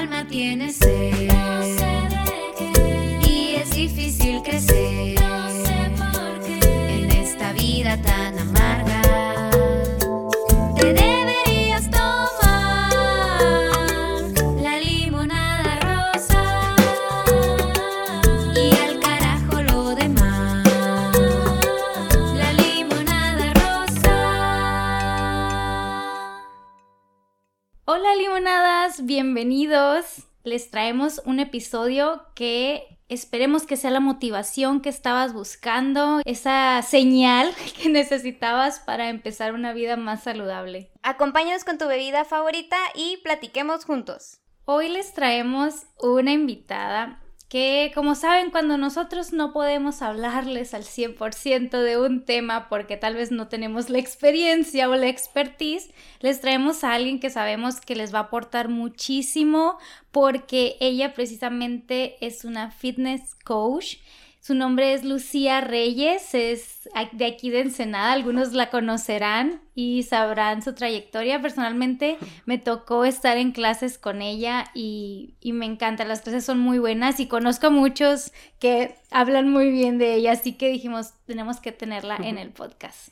alma tiene sed. Bienvenidos. Les traemos un episodio que esperemos que sea la motivación que estabas buscando, esa señal que necesitabas para empezar una vida más saludable. Acompáñanos con tu bebida favorita y platiquemos juntos. Hoy les traemos una invitada que, como saben, cuando nosotros no podemos hablarles al 100% de un tema porque tal vez no tenemos la experiencia o la expertise, les traemos a alguien que sabemos que les va a aportar muchísimo porque ella precisamente es una fitness coach. Su nombre es Lucía Reyes, es de aquí de Ensenada, algunos la conocerán y sabrán su trayectoria. Personalmente me tocó estar en clases con ella y, y me encanta, las clases son muy buenas y conozco a muchos que hablan muy bien de ella, así que dijimos, tenemos que tenerla en el podcast.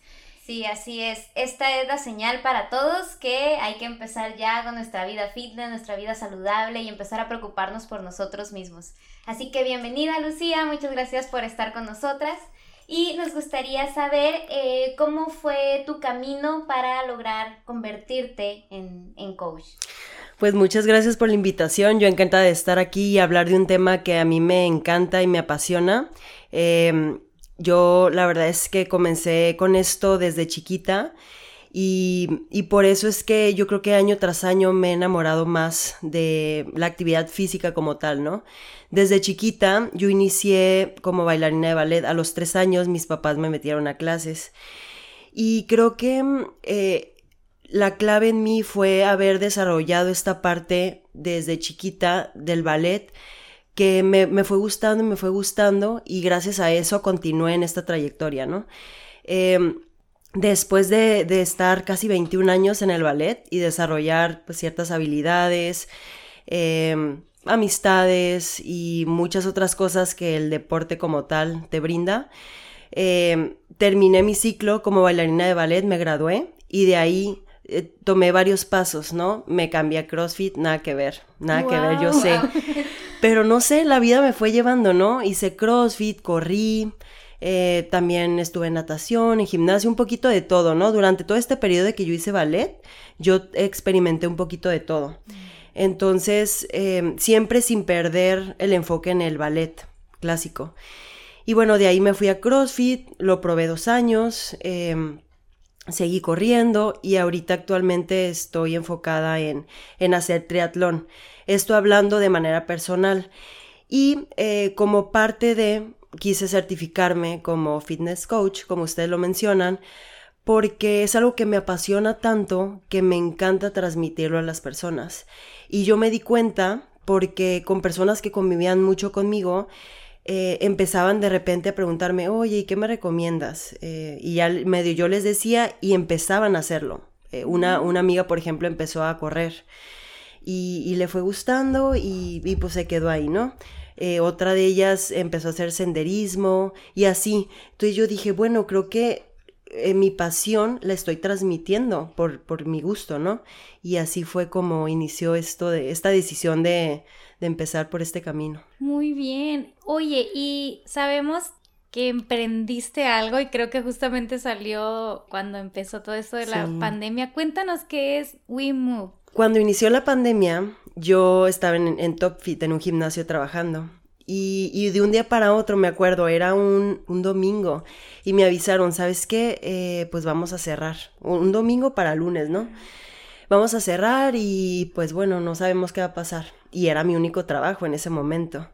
Sí, así es. Esta es la señal para todos que hay que empezar ya con nuestra vida fitness, nuestra vida saludable y empezar a preocuparnos por nosotros mismos. Así que bienvenida Lucía, muchas gracias por estar con nosotras. Y nos gustaría saber eh, cómo fue tu camino para lograr convertirte en, coach. Pues muchas gracias por la invitación. Yo encantada de estar aquí y hablar de un tema que a mí me encanta y me apasiona. Eh, yo la verdad es que comencé con esto desde chiquita y, y, por eso es que yo creo que año tras año me he enamorado más de la actividad física como tal, ¿no? Desde chiquita yo inicié como bailarina de ballet. A los tres años mis papás me metieron a clases y creo que eh, la clave en mí fue haber desarrollado esta parte desde chiquita del ballet que me, me, fue gustando y me fue gustando y gracias a eso continué en esta trayectoria, ¿no? Eh, después de, de, estar casi 21 años en el ballet y desarrollar pues, ciertas habilidades, eh, amistades y muchas otras cosas que el deporte como tal te brinda, eh, terminé mi ciclo como bailarina de ballet, me gradué y de ahí eh, tomé varios pasos, ¿no? Me cambié a CrossFit, nada que ver, nada wow. que ver, yo sé. Pero no sé, la vida me fue llevando, ¿no? Hice CrossFit, corrí, eh, también estuve en natación, en gimnasio, un poquito de todo, ¿no? Durante todo este periodo de que yo hice ballet, yo experimenté un poquito de todo. Entonces, eh, siempre sin perder el enfoque en el ballet clásico. Y bueno, de ahí me fui a CrossFit, lo probé dos años. Eh, seguí corriendo y ahorita actualmente estoy enfocada en, en hacer triatlón. Esto hablando de manera personal. Y eh, como parte de, quise certificarme como fitness coach, como ustedes lo mencionan, porque es algo que me apasiona tanto que me encanta transmitirlo a las personas. Y yo me di cuenta porque con personas que convivían mucho conmigo, eh, empezaban de repente a preguntarme, oye, ¿y qué me recomiendas? Eh, y ya medio yo les decía y empezaban a hacerlo. Eh, una, una, amiga, por ejemplo, empezó a correr y, y le fue gustando y, y, pues se quedó ahí, ¿no? Otra de ellas empezó a hacer senderismo y así. Entonces yo dije, bueno, creo que mi pasión la estoy transmitiendo por, por mi gusto, ¿no? Y así fue como inició esto de esta decisión de, de empezar por este camino. Muy bien. Oye, y sabemos que emprendiste algo y creo que justamente salió cuando empezó todo esto de la sí. pandemia. Cuéntanos qué es WeMove. Cuando inició la pandemia, yo estaba en, en Top Fit, en un gimnasio trabajando. Y, y, de un día para otro, me acuerdo, era un, un domingo y me avisaron, ¿sabes qué? Eh, pues vamos a cerrar. Un domingo para lunes, ¿no? Vamos a cerrar y pues bueno, no sabemos qué va a pasar. Y era mi único trabajo en ese momento.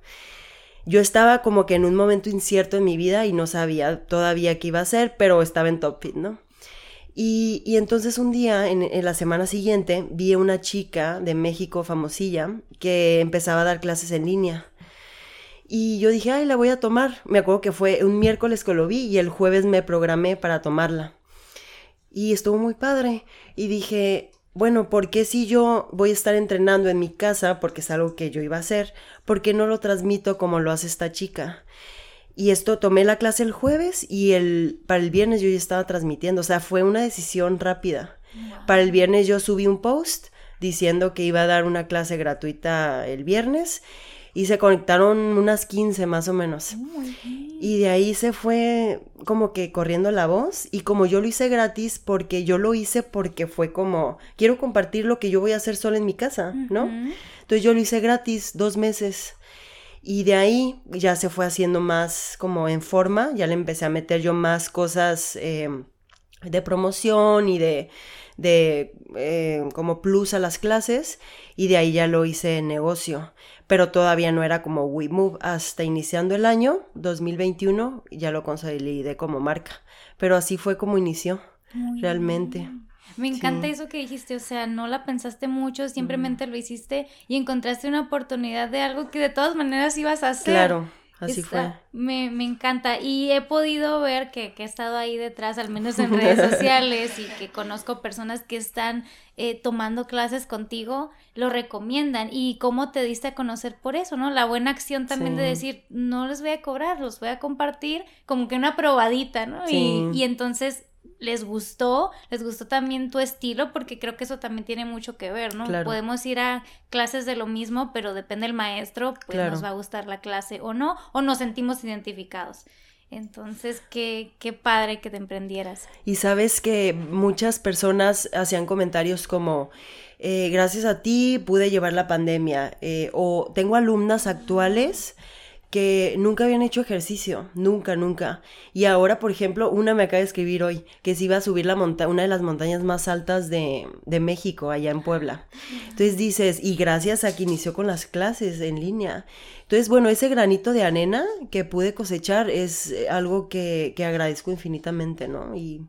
Yo estaba como que en un momento incierto en mi vida y no sabía todavía qué iba a hacer, pero estaba en Top Fit, ¿no? Y, y entonces un día, en, en, la semana siguiente, vi a una chica de México famosilla que empezaba a dar clases en línea. Y yo dije, ay, la voy a tomar. Me acuerdo que fue un miércoles que lo vi y el jueves me programé para tomarla. Y estuvo muy padre. Y dije, bueno, ¿por qué si yo voy a estar entrenando en mi casa, porque es algo que yo iba a hacer, ¿por qué no lo transmito como lo hace esta chica? Y esto tomé la clase el jueves y el, para el viernes yo ya estaba transmitiendo, o sea, fue una decisión rápida. Para el viernes yo subí un post diciendo que iba a dar una clase gratuita el viernes y se conectaron unas 15 más o menos. Y de ahí se fue como que corriendo la voz y como yo lo hice gratis porque yo lo hice porque fue como, quiero compartir lo que yo voy a hacer solo en mi casa, ¿no? Entonces yo lo hice gratis dos meses. Y de ahí ya se fue haciendo más como en forma, ya le empecé a meter yo más cosas eh, de promoción y de, de eh, como plus a las clases y de ahí ya lo hice en negocio, pero todavía no era como WeMove hasta iniciando el año 2021 ya lo consolidé como marca, pero así fue como inició realmente. Me encanta eso que dijiste, o sea, no la pensaste mucho, simplemente lo hiciste y encontraste una oportunidad de algo que de todas maneras ibas a hacer. Claro. Así fue. Me, me, encanta. Y he podido ver que, que, he estado ahí detrás, al menos en redes sociales, y que conozco personas que están eh, tomando clases contigo, lo recomiendan. Y cómo te diste a conocer por eso, ¿no? La buena acción también de decir, no les voy a cobrar, los voy a compartir, como que una probadita, ¿no? Y, y entonces les gustó, les gustó también tu estilo, porque creo que eso también tiene mucho que ver, ¿no? Podemos ir a clases de lo mismo, pero depende del maestro, pues nos va a gustar la clase o no, o nos sentimos identificados. Entonces, qué, qué padre que te emprendieras. Y sabes que muchas personas hacían comentarios como, eh, gracias a ti pude llevar la pandemia, eh, o tengo alumnas actuales que nunca habían hecho ejercicio, nunca, nunca. Y ahora, por ejemplo, una me acaba de escribir hoy que se iba a subir la monta una de las montañas más altas de, de, México, allá en Puebla. Entonces dices, y gracias a que inició con las clases en línea. Entonces, bueno, ese granito de arena que pude cosechar es eh, algo que, que agradezco infinitamente, ¿no? Y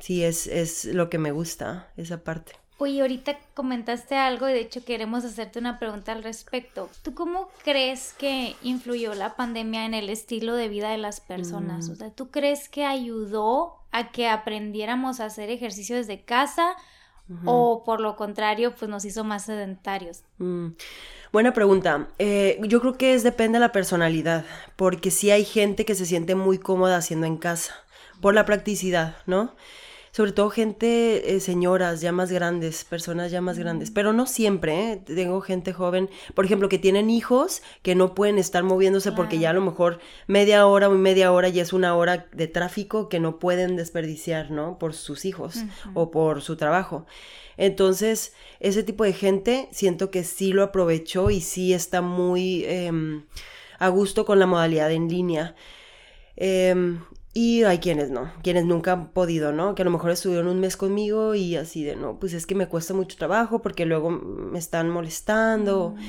sí, es, es lo que me gusta, esa parte. Oye, ahorita comentaste algo y de hecho queremos hacerte una pregunta al respecto. ¿Tú cómo crees que influyó la pandemia en el estilo de vida de las personas? Mm. O sea, ¿tú crees que ayudó a que aprendiéramos a hacer ejercicio desde casa o por lo contrario, pues nos hizo más sedentarios? Mm. Buena pregunta. Eh, yo creo que es depende de la personalidad, porque sí hay gente que se siente muy cómoda haciendo en casa, por la practicidad, ¿no? Sobre todo gente, eh, señoras ya más grandes, personas ya más grandes, pero no siempre, ¿eh? tengo gente joven, por ejemplo, que tienen hijos que no pueden estar moviéndose porque ya a lo mejor media hora o media hora ya es una hora de tráfico que no pueden desperdiciar, ¿no? Por sus hijos o por su trabajo. Entonces, ese tipo de gente siento que sí lo aprovechó y sí está muy em, a gusto con la modalidad en línea. Eh, y hay quienes no, quienes nunca han podido, ¿no? Que a lo mejor estuvieron un mes conmigo y así de, no, pues es que me cuesta mucho trabajo porque luego me están molestando. Mm.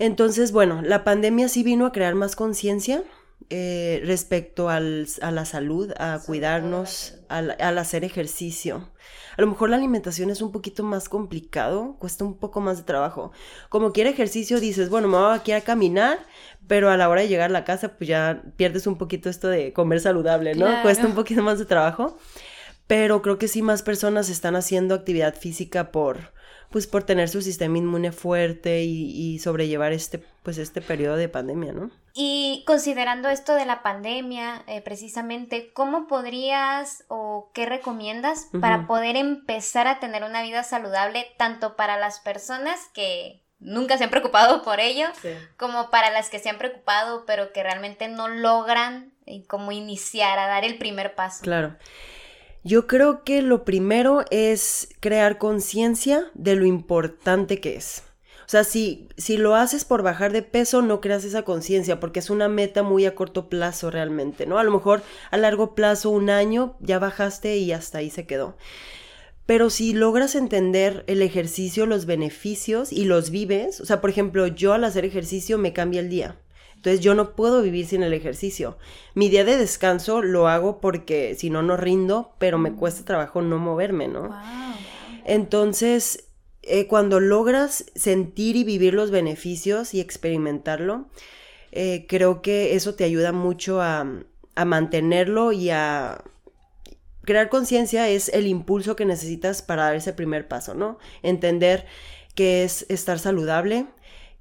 Entonces, bueno, la pandemia sí vino a crear más conciencia eh, respecto al, a la salud, a cuidarnos, al, al, hacer ejercicio. A lo mejor la alimentación es un poquito más complicado, cuesta un poco más de trabajo. Como quiere ejercicio, dices, bueno, me voy aquí a caminar, pero a la hora de llegar a la casa, pues ya pierdes un poquito esto de comer saludable, ¿no? Cuesta un poquito más de trabajo. Pero creo que sí más personas están haciendo actividad física por, pues por tener su sistema inmune fuerte y, sobrellevar este, pues este periodo de pandemia, ¿no? Y considerando esto de la pandemia, eh, precisamente, ¿cómo podrías o qué recomiendas para poder empezar a tener una vida saludable tanto para las personas que nunca se han preocupado por ello, como para las que se han preocupado pero que realmente no logran eh, como iniciar a dar el primer paso? Claro. Yo creo que lo primero es crear conciencia de lo importante que es. O sea, si, si lo haces por bajar de peso, no creas esa conciencia, porque es una meta muy a corto plazo realmente, ¿no? A lo mejor a largo plazo, un año, ya bajaste y hasta ahí se quedó. Pero si logras entender el ejercicio, los beneficios y los vives, o sea, por ejemplo, yo al hacer ejercicio me cambia el día. Entonces yo no puedo vivir sin el ejercicio. Mi día de descanso lo hago porque si no, no rindo, pero me cuesta trabajo no moverme, ¿no? Entonces, eh, cuando logras sentir y vivir los beneficios y experimentarlo, eh, creo que eso te ayuda mucho a, a mantenerlo y a crear conciencia es el impulso que necesitas para dar ese primer paso, ¿no? Entender que es estar saludable,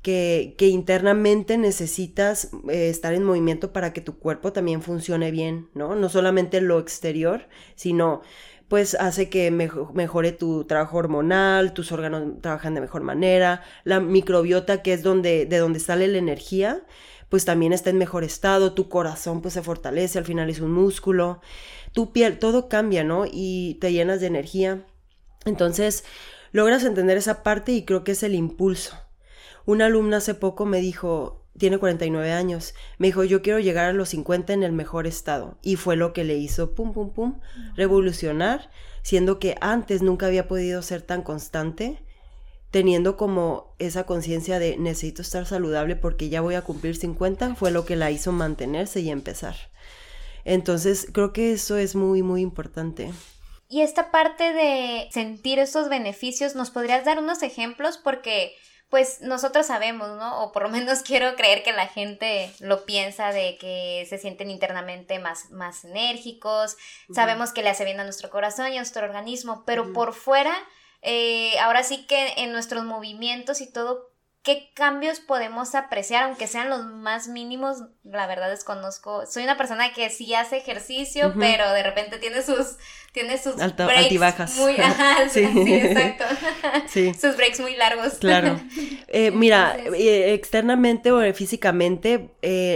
que, internamente necesitas eh, estar en movimiento para que tu cuerpo también funcione bien, ¿no? No solamente lo exterior, sino pues hace que mejore tu trabajo hormonal, tus órganos trabajan de mejor manera, la microbiota que es donde, de donde sale la energía, pues también está en mejor estado, tu corazón pues se fortalece, al final es un músculo, tu piel, todo cambia, ¿no? Y te llenas de energía. Entonces, logras entender esa parte y creo que es el impulso. Una alumna hace poco me dijo, tiene 49 años, me dijo, yo quiero llegar a los 50 en el mejor estado. Y fue lo que le hizo, pum, pum, pum, revolucionar, siendo que antes nunca había podido ser tan constante teniendo como esa conciencia de necesito estar saludable porque ya voy a cumplir 50, fue lo que la hizo mantenerse y empezar. Entonces, creo que eso es muy, muy importante. Y esta parte de sentir esos beneficios, ¿nos podrías dar unos ejemplos? Porque, pues, nosotros sabemos, ¿no? O por lo menos quiero creer que la gente lo piensa de que se sienten internamente más, más enérgicos, sabemos que le hace bien a nuestro corazón y a nuestro organismo, pero por fuera eh, ahora sí que en nuestros movimientos y todo, ¿qué cambios podemos apreciar, aunque sean los más mínimos? La verdad desconozco. Soy una persona que sí hace ejercicio, pero de repente tiene sus, tiene sus breaks altibajas. muy, ajá, sí. exacto. Sus breaks muy largos. Claro. Eh, mira, eh, externamente o físicamente,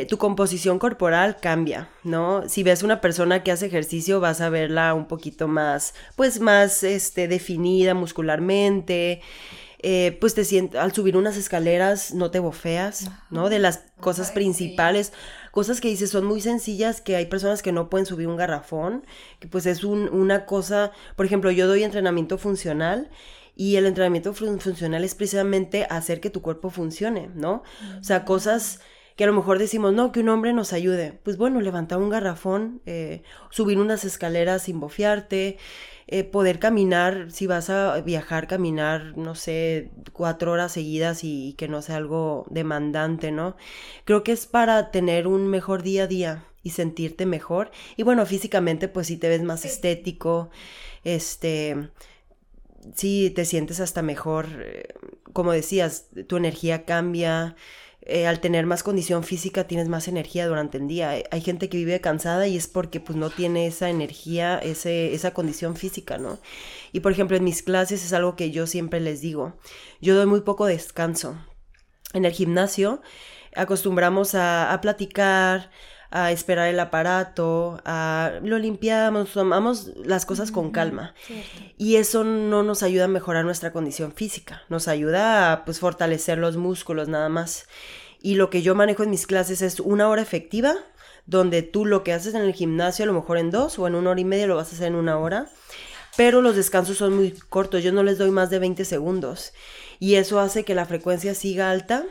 tu composición corporal cambia, ¿no? Si ves una persona que hace ejercicio, vas a verla un poquito más, pues más, este, definida muscularmente. Eh, pues te sientes, al subir unas escaleras no te bofeas, ¿no? De las cosas principales, cosas que dices son muy sencillas, que hay personas que no pueden subir un garrafón, que pues es una cosa, por ejemplo, yo doy entrenamiento funcional y el entrenamiento funcional es precisamente hacer que tu cuerpo funcione, ¿no? O sea, cosas que a lo mejor decimos, no, que un hombre nos ayude. Pues bueno, levantar un garrafón, eh, subir unas escaleras sin bofearte, eh, poder caminar, si vas a viajar, caminar, no sé, cuatro horas seguidas y, que no sea algo demandante, ¿no? Creo que es para tener un mejor día a día y sentirte mejor. Y bueno, físicamente pues sí te ves más estético, este, sí te sientes hasta mejor, eh, como decías, tu energía cambia, eh, al tener más condición física tienes más energía durante el día. Hay gente que vive cansada y es porque pues no tiene esa energía, ese, esa condición física, ¿no? Y por ejemplo en mis clases es algo que yo siempre les digo. Yo doy muy poco descanso. En el gimnasio acostumbramos a platicar, a esperar el aparato, a lo limpiamos, tomamos las cosas con calma. Y eso no nos ayuda a mejorar nuestra condición física, nos ayuda a pues fortalecer los músculos nada más. Y lo que yo manejo en mis clases es una hora efectiva, donde tú lo que haces en el gimnasio a lo mejor en dos o en una hora y media lo vas a hacer en una hora, pero los descansos son muy cortos, yo no les doy más de 20 segundos. Y eso hace que la frecuencia siga alta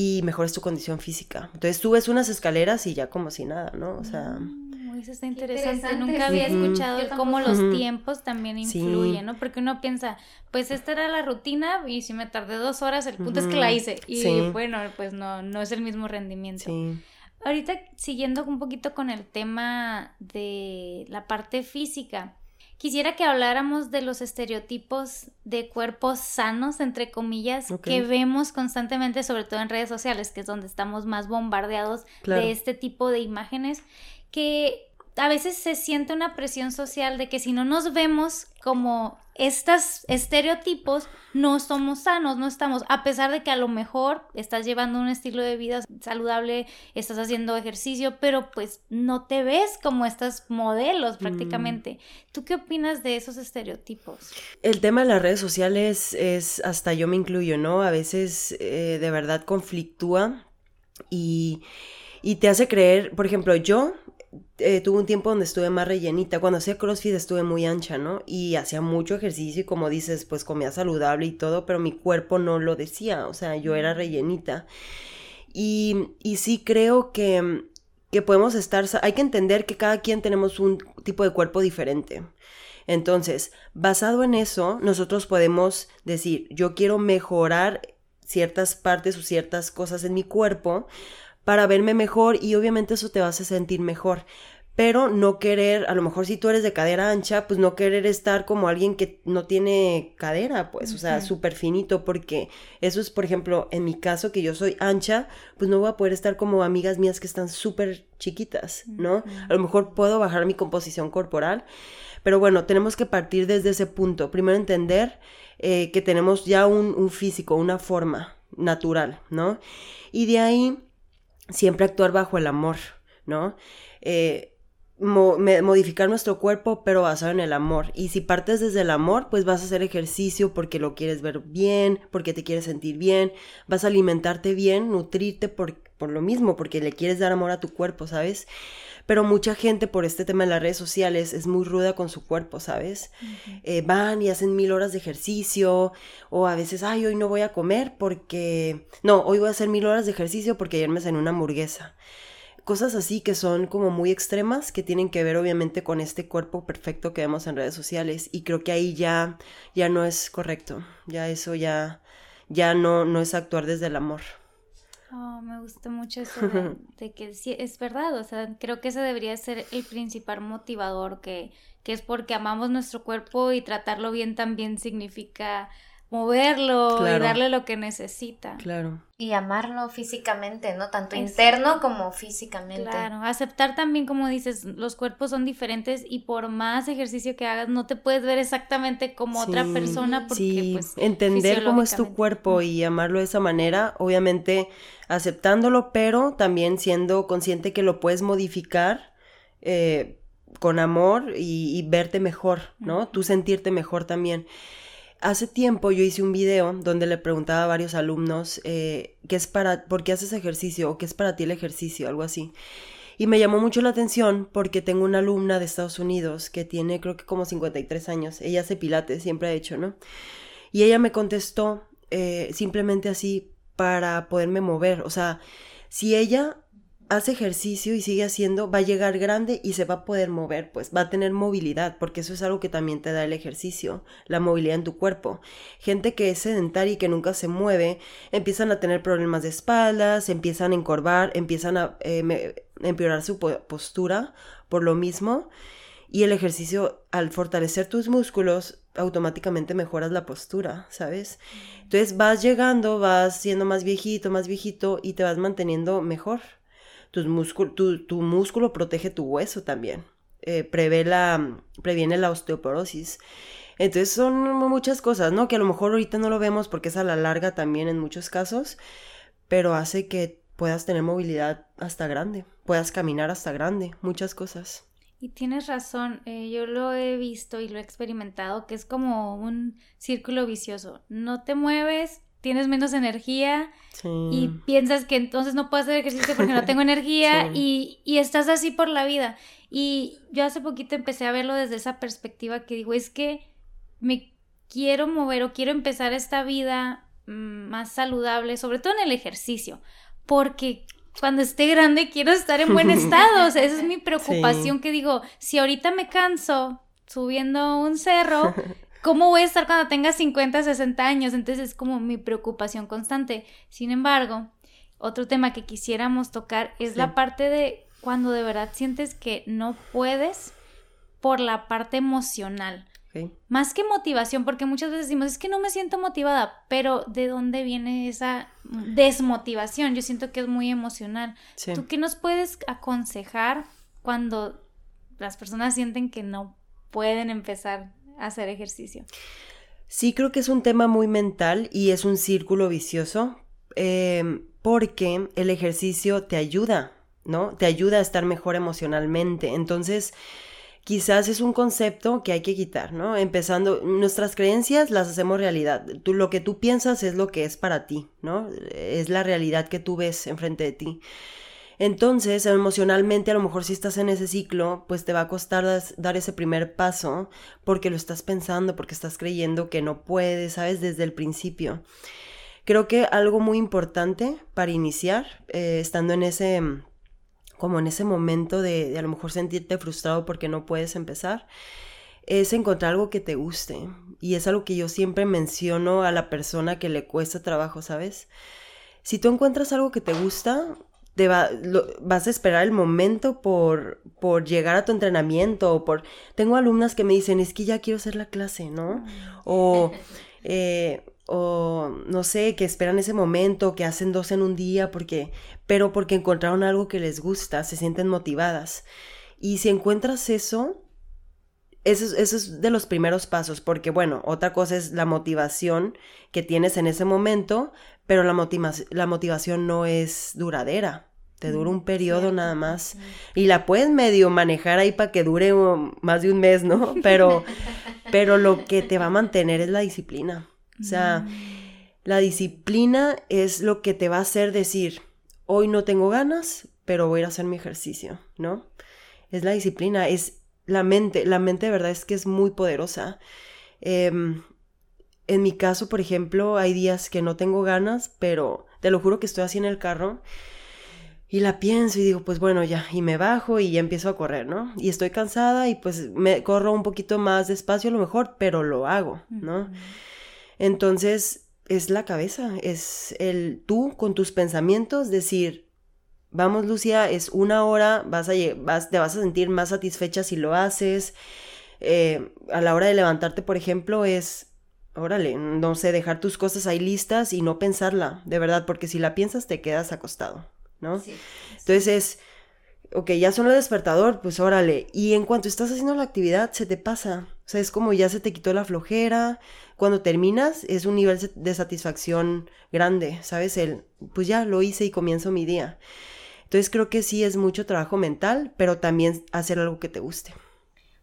y mejores tu condición física. Entonces subes unas escaleras y ya como si nada, ¿no? O sea... Mm, eso está interesante. Nunca había escuchado cómo los tiempos también influyen, ¿no? Porque uno piensa, pues esta era la rutina y si me tardé dos horas, el punto es que la hice. Y bueno, pues no, no es el mismo rendimiento. Ahorita siguiendo un poquito con el tema de la parte física, Quisiera que habláramos de los estereotipos de cuerpos sanos, entre comillas, que vemos constantemente, sobre todo en redes sociales, que es donde estamos más bombardeados de este tipo de imágenes, que a veces se siente una presión social de que si no nos vemos como estos estereotipos, no somos sanos, no estamos, a pesar de que a lo mejor estás llevando un estilo de vida saludable, estás haciendo ejercicio, pero pues no te ves como estos modelos mm. prácticamente. ¿Tú qué opinas de esos estereotipos? El tema de las redes sociales es, hasta yo me incluyo, ¿no? A veces eh, de verdad conflictúa y, y te hace creer, por ejemplo, yo eh, tuve un tiempo donde estuve más rellenita. Cuando hacía CrossFit estuve muy ancha, ¿no? Y hacía mucho ejercicio y como dices, pues comía saludable y todo, pero mi cuerpo no lo decía, o sea, yo era rellenita. Y, y sí creo que, que podemos estar, hay que entender que cada quien tenemos un tipo de cuerpo diferente. Entonces, basado en eso, nosotros podemos decir, yo quiero mejorar ciertas partes o ciertas cosas en mi cuerpo para verme mejor y obviamente eso te vas a sentir mejor. pero no querer, a lo mejor si tú eres de cadera ancha, pues no querer estar como alguien que no tiene cadera, pues, o sea, súper finito, porque eso es, por ejemplo, en mi caso, que yo soy ancha, pues no voy a poder estar como amigas mías que están súper chiquitas, ¿no? A lo mejor puedo bajar mi composición corporal, pero bueno, tenemos que partir desde ese punto. Primero entender eh, que tenemos ya un, un físico, una forma natural, ¿no? Y de ahí siempre actuar bajo el amor, ¿no? Eh, modificar nuestro cuerpo, pero basado en el amor. Y si partes desde el amor, pues vas a hacer ejercicio porque lo quieres ver bien, porque te quieres sentir bien, vas a alimentarte bien, nutrirte por, por lo mismo, porque le quieres dar amor a tu cuerpo, ¿sabes? Pero mucha gente por este tema de las redes sociales es muy ruda con su cuerpo, ¿sabes? Eh, van y hacen mil horas de ejercicio, o a veces, ay, hoy no voy a comer porque... No, hoy voy a hacer mil horas de ejercicio porque ayer me cené una hamburguesa cosas así que son como muy extremas que tienen que ver obviamente con este cuerpo perfecto que vemos en redes sociales y creo que ahí ya ya no es correcto ya eso ya ya no no es actuar desde el amor Oh, me gusta mucho eso de, que sí, es verdad, o sea, creo que ese debería ser el principal motivador, que, que es porque amamos nuestro cuerpo y tratarlo bien también significa moverlo y darle lo que necesita. Claro. Y amarlo físicamente, ¿no? Tanto interno como físicamente. Claro, aceptar también, como dices, los cuerpos son diferentes y por más ejercicio que hagas, no te puedes ver exactamente como otra persona porque, sí. pues, entender cómo es tu cuerpo y amarlo de esa manera, obviamente aceptándolo, pero también siendo consciente que lo puedes modificar eh, con amor y, verte mejor, ¿no? Tú sentirte mejor también. Hace tiempo yo hice un video donde le preguntaba a varios alumnos eh, qué es para, por qué haces ejercicio o qué es para ti el ejercicio, algo así. Y me llamó mucho la atención porque tengo una alumna de Estados Unidos que tiene creo que como 53 años. Ella hace pilates, siempre ha hecho, ¿no? Y ella me contestó eh, simplemente así para poderme mover. O sea, si ella hace ejercicio y sigue haciendo, va a llegar grande y se va a poder mover, pues va a tener movilidad, porque eso es algo que también te da el ejercicio, la movilidad en tu cuerpo. Gente que es sedentaria y que nunca se mueve, empiezan a tener problemas de espaldas, empiezan a encorvar, empiezan a eh, empeorar su postura por lo mismo. Y el ejercicio, al fortalecer tus músculos, automáticamente mejoras la postura, ¿sabes? Entonces vas llegando, vas siendo más viejito, más viejito y te vas manteniendo mejor tus tu, músculo protege tu hueso también. Eh, previene la osteoporosis. Entonces son muchas cosas, ¿no? Que a lo mejor ahorita no lo vemos porque es a la larga también en muchos casos, pero hace que puedas tener movilidad hasta grande, puedas caminar hasta grande, muchas cosas. Y tienes razón, eh, yo lo he visto y lo he experimentado, que es como un círculo vicioso. No te mueves, tienes menos energía y piensas que entonces no puedo hacer ejercicio porque no tengo energía y, y, estás así por la vida. Y yo hace poquito empecé a verlo desde esa perspectiva que digo, es que me quiero mover o quiero empezar esta vida mm, más saludable, sobre todo en el ejercicio, porque cuando esté grande quiero estar en buen estado, o sea, esa es mi preocupación que digo, si ahorita me canso subiendo un cerro, ¿Cómo voy a estar cuando tenga 50, 60 años? Entonces es como mi preocupación constante. Sin embargo, otro tema que quisiéramos tocar es la parte de cuando de verdad sientes que no puedes por la parte emocional. Más que motivación, porque muchas veces decimos, es que no me siento motivada, pero ¿de dónde viene esa desmotivación? Yo siento que es muy emocional. ¿Tú qué nos puedes aconsejar cuando las personas sienten que no pueden empezar hacer ejercicio. Sí, creo que es un tema muy mental y es un círculo vicioso eh, porque el ejercicio te ayuda, ¿no? Te ayuda a estar mejor emocionalmente. Entonces, quizás es un concepto que hay que quitar, ¿no? Empezando, nuestras creencias las hacemos realidad. Tú, lo que tú piensas es lo que es para ti, ¿no? Es la realidad que tú ves enfrente de ti. Entonces, emocionalmente, a lo mejor si estás en ese ciclo, pues te va a costar dar ese primer paso porque lo estás pensando, porque estás creyendo que no puedes, ¿sabes? Desde el principio. Creo que algo muy importante para iniciar, eh, estando en ese, como en ese momento de, de a lo mejor sentirte frustrado porque no puedes empezar, es encontrar algo que te guste. Y es algo que yo siempre menciono a la persona que le cuesta trabajo, ¿sabes? Si tú encuentras algo que te gusta, te va, lo- vas a esperar el momento por, por llegar a tu entrenamiento o por... Tengo alumnas que me dicen, es que ya quiero hacer la clase, ¿no? O, eh, o no sé, que esperan ese momento, que hacen dos en un día, porque, pero porque encontraron algo que les gusta, se sienten motivadas. Y si encuentras eso, eso es, eso es de los primeros pasos, porque bueno, otra cosa es la motivación que tienes en ese momento, pero la, motiva- la motivación no es duradera. Te dura un periodo nada más. Y la puedes medio manejar ahí para que dure más de un mes, ¿no? Pero, pero lo que te va a mantener es la disciplina. O sea, la disciplina es lo que te va a hacer decir, hoy no tengo ganas, pero voy a ir a hacer mi ejercicio, ¿no? Es la disciplina, es la mente. La mente de verdad es que es muy poderosa. Em, en mi caso, por ejemplo, hay días que no tengo ganas, pero te lo juro que estoy así en el carro y la pienso y digo, pues bueno, ya, y me bajo y ya empiezo a correr, ¿no? Y estoy cansada y pues me corro un poquito más despacio a lo mejor, pero lo hago, ¿no? Entonces, es la cabeza, es el tú con tus pensamientos decir, vamos Lucia, es una hora, vas a, vas, te vas a sentir más satisfecha si lo haces. Eh, a la hora de levantarte, por ejemplo, es, órale, no sé, dejar tus cosas ahí listas y no pensarla, de verdad, porque si la piensas te quedas acostado, ¿no? Sí. Entonces es, ok, ya son el despertador, pues órale. Y en cuanto estás haciendo la actividad, se te pasa. O sea, es como ya se te quitó la flojera. Cuando terminas, es un nivel de satisfacción grande, ¿sabes? El, pues ya lo hice y comienzo mi día. Entonces creo que sí es mucho trabajo mental, pero también hacer algo que te guste.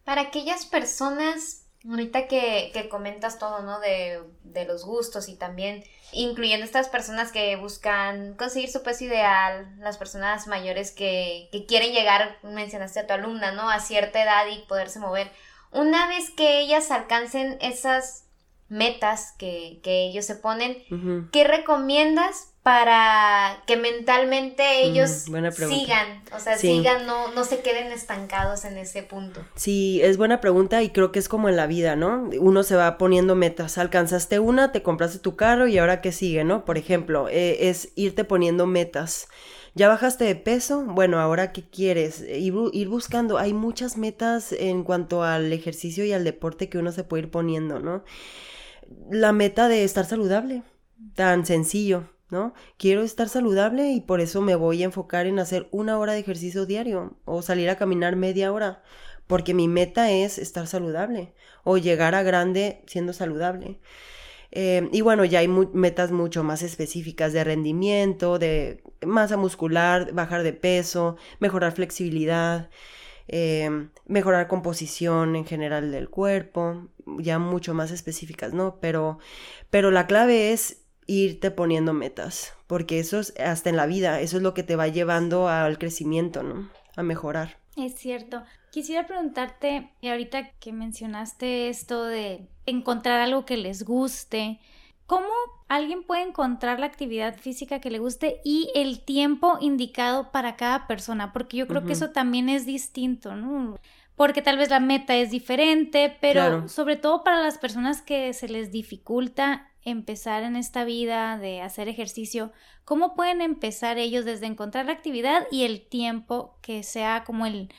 Para aquellas personas, ahorita que, que comentas todo, ¿no? De, de los gustos y también incluyendo estas personas que buscan conseguir su peso ideal, las personas mayores que, que quieren llegar, mencionaste a tu alumna, ¿no? A cierta edad y poderse mover. Una vez que ellas alcancen esas metas que, que ellos se ponen. ¿qué recomiendas para que mentalmente ellos Mm, sigan? O sea, Sí. sigan, no, no se queden estancados en ese punto. Sí, es buena pregunta y creo que es como en la vida, ¿no? Uno se va poniendo metas. Alcanzaste una, te compraste tu carro y ahora qué sigue, ¿no? Por ejemplo, eh, es irte poniendo metas. ¿Ya bajaste de peso? Bueno, ahora qué quieres? Ir buscando. Hay muchas metas en cuanto al ejercicio y al deporte que uno se puede ir poniendo, ¿no? La meta de estar saludable, tan sencillo, ¿no? Quiero estar saludable y por eso me voy a enfocar en hacer una hora de ejercicio diario o salir a caminar media hora porque mi meta es estar saludable o llegar a grande siendo saludable. Eh, y bueno, ya hay metas mucho más específicas de rendimiento, de masa muscular, bajar de peso, mejorar flexibilidad, eh, mejorar composición en general del cuerpo, ya mucho más específicas, ¿no? Pero, pero la clave es irte poniendo metas, porque eso es hasta en la vida, eso es lo que te va llevando al crecimiento, ¿no? A mejorar. Es cierto. Quisiera preguntarte, y ahorita que mencionaste esto de encontrar algo que les guste, ¿cómo alguien puede encontrar la actividad física que le guste y el tiempo indicado para cada persona? Porque yo creo que eso también es distinto, ¿no? Porque tal vez la meta es diferente, pero Claro. sobre todo para las personas que se les dificulta empezar en esta vida de hacer ejercicio, ¿cómo pueden empezar ellos desde encontrar la actividad y el tiempo que sea como el,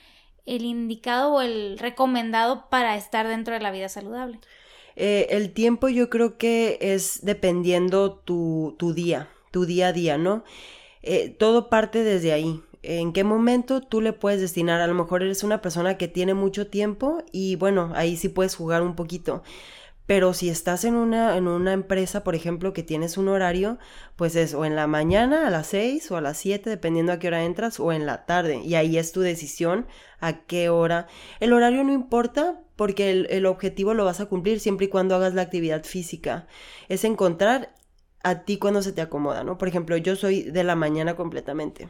el indicado o el recomendado para estar dentro de la vida saludable? Eh, el tiempo yo creo que es dependiendo tu, tu día, tu día a día, ¿no? Eh, todo parte desde ahí. ¿En qué momento tú le puedes destinar? A lo mejor eres una persona que tiene mucho tiempo y bueno, ahí sí puedes jugar un poquito. Pero si estás en una, en una empresa, por ejemplo, que tienes un horario, pues es o en la mañana a las 6 o a las 7, dependiendo a qué hora entras, o en la tarde. Y ahí es tu decisión a qué hora. El horario no importa porque el, el objetivo lo vas a cumplir siempre y cuando hagas la actividad física. Es encontrar a ti cuando se te acomoda, ¿no? Por ejemplo, yo soy de la mañana completamente.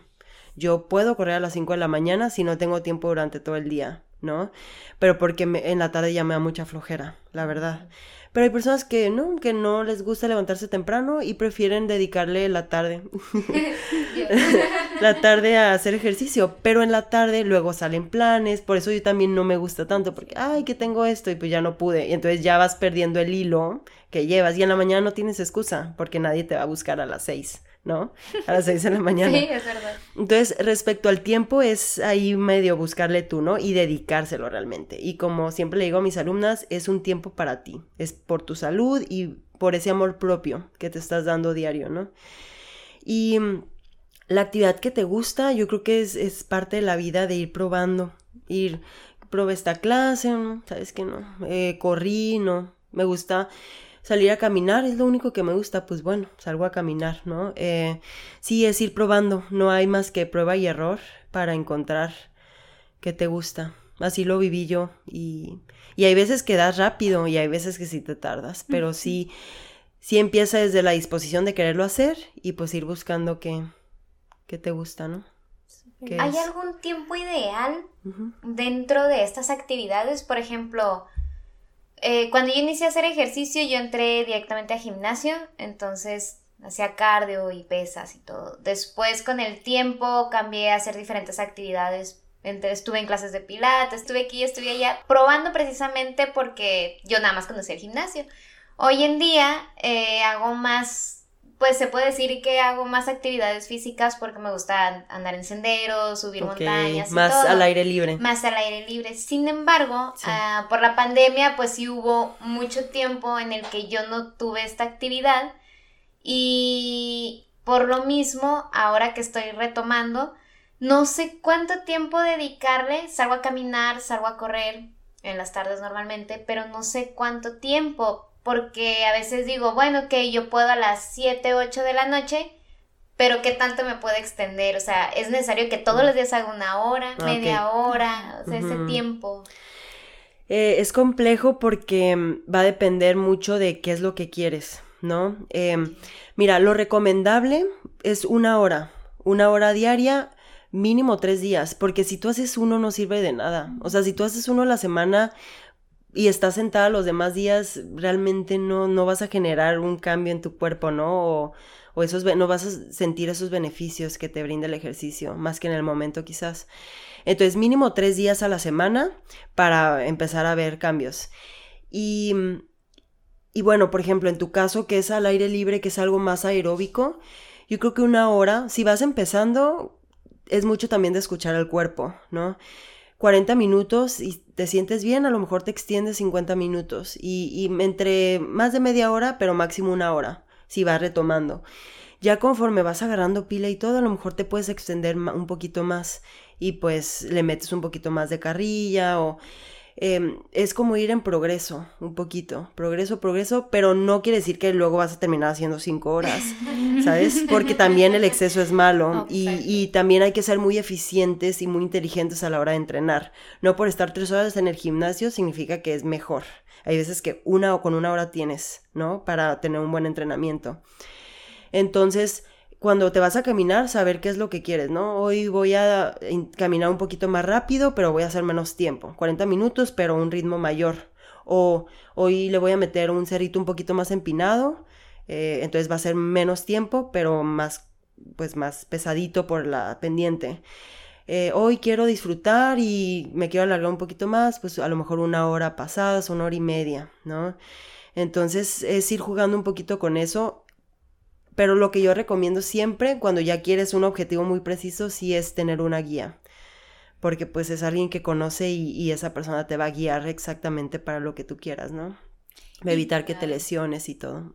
Yo puedo correr a las 5 de la mañana si no tengo tiempo durante todo el día, ¿no? Pero porque me- en la tarde ya me da mucha flojera, la verdad. Pero hay personas que no, que no les gusta levantarse temprano y prefieren dedicarle la tarde, la tarde a hacer ejercicio. Pero en la tarde luego salen planes, por eso yo también no me gusta tanto, porque, ay, que tengo esto y pues ya no pude. Y entonces ya vas perdiendo el hilo que llevas y en la mañana no tienes excusa, porque nadie te va a buscar a las 6, ¿no? A las 6 de la mañana. Sí, es verdad. Entonces, respecto al tiempo, es ahí medio buscarle tú, ¿no? Y dedicárselo realmente. Y como siempre le digo a mis alumnas, es un tiempo para ti. Es por tu salud y por ese amor propio que te estás dando diario, ¿no? Y mm, la actividad que te gusta, yo creo que es, es parte de la vida de ir probando. Ir, probé esta clase, ¿no? ¿Sabes qué no? Eh, corrí, ¿no? Me gusta salir a caminar, es lo único que me gusta, pues bueno, salgo a caminar, ¿no? Eh, sí, es ir probando, no hay más que prueba y error para encontrar qué te gusta. Así lo viví yo y, y hay veces que das rápido y hay veces que sí te tardas, pero sí, sí empieza desde la disposición de quererlo hacer y pues ir buscando qué, qué te gusta, ¿no? ¿Qué ¿Hay es? algún tiempo ideal dentro de estas actividades? Por ejemplo, eh, cuando yo inicié a hacer ejercicio, yo entré directamente a gimnasio, entonces hacía cardio y pesas y todo. Después, con el tiempo, cambié a hacer diferentes actividades. Entre- estuve en clases de pilates, estuve aquí, estuve allá, probando precisamente porque yo nada más conocía el gimnasio. Hoy en día eh, hago más, pues se puede decir que hago más actividades físicas porque me gusta andar en senderos, subir montañas y más todo al aire libre. más al aire libre. Sin embargo, Sí. ah, por la pandemia, pues sí hubo mucho tiempo en el que yo no tuve esta actividad y por lo mismo, ahora que estoy retomando, no sé cuánto tiempo dedicarle. Salgo a caminar, salgo a correr en las tardes normalmente, pero no sé cuánto tiempo, porque a veces digo, bueno, que yo puedo a las 7, 8 de la noche. Pero qué tanto me puede extender, o sea, es necesario que todos los días haga una hora, Ah, media hora, o sea, ese tiempo. Eh, es complejo porque mm, va a depender mucho de qué es lo que quieres, ¿no? Em, mira, lo recomendable es una hora, una hora diaria, mínimo tres días, porque si tú haces uno no sirve de nada. O sea, si tú haces uno a la semana y estás sentada los demás días, realmente no, no vas a generar un cambio en tu cuerpo, ¿no? O, o esos, no vas a sentir esos beneficios que te brinda el ejercicio, más que en el momento quizás. Entonces, mínimo tres días a la semana para empezar a ver cambios. Y, y bueno, por ejemplo, en tu caso, que es al aire libre, que es algo más aeróbico, yo creo que una hora, si vas empezando, es mucho también de escuchar al cuerpo, ¿no? 40 minutos y te sientes bien, a lo mejor te extiendes 50 minutos y, entre más de media hora, pero máximo una hora, si vas retomando. Ya conforme vas agarrando pila y todo, a lo mejor te puedes extender un poquito más y pues le metes un poquito más de carrilla o em, es como ir en progreso, un poquito, progreso, progreso, pero no quiere decir que luego vas a terminar haciendo cinco horas, ¿sabes? Porque también el exceso es malo y, y también hay que ser muy eficientes y muy inteligentes a la hora de entrenar. No por estar tres horas en el gimnasio significa que es mejor. Hay veces que una o con una hora tienes, ¿no? Para tener un buen entrenamiento. Entonces, cuando te vas a caminar, saber qué es lo que quieres, ¿no? Hoy voy a in- caminar un poquito más rápido, pero voy a hacer menos tiempo, 40 minutos, pero un ritmo mayor. O hoy le voy a meter un cerrito un poquito más empinado, eh, entonces va a ser menos tiempo, pero más, pues más pesadito por la pendiente. Eh, hoy quiero disfrutar y me quiero alargar un poquito más, pues a lo mejor una hora pasada, una hora y media, ¿no? Entonces es ir jugando un poquito con eso pero lo que yo recomiendo siempre, cuando ya quieres un objetivo muy preciso, sí es tener una guía. Porque pues es alguien que conoce y, y esa persona te va a guiar exactamente para lo que tú quieras, ¿no? Va a evitar que te lesiones y todo.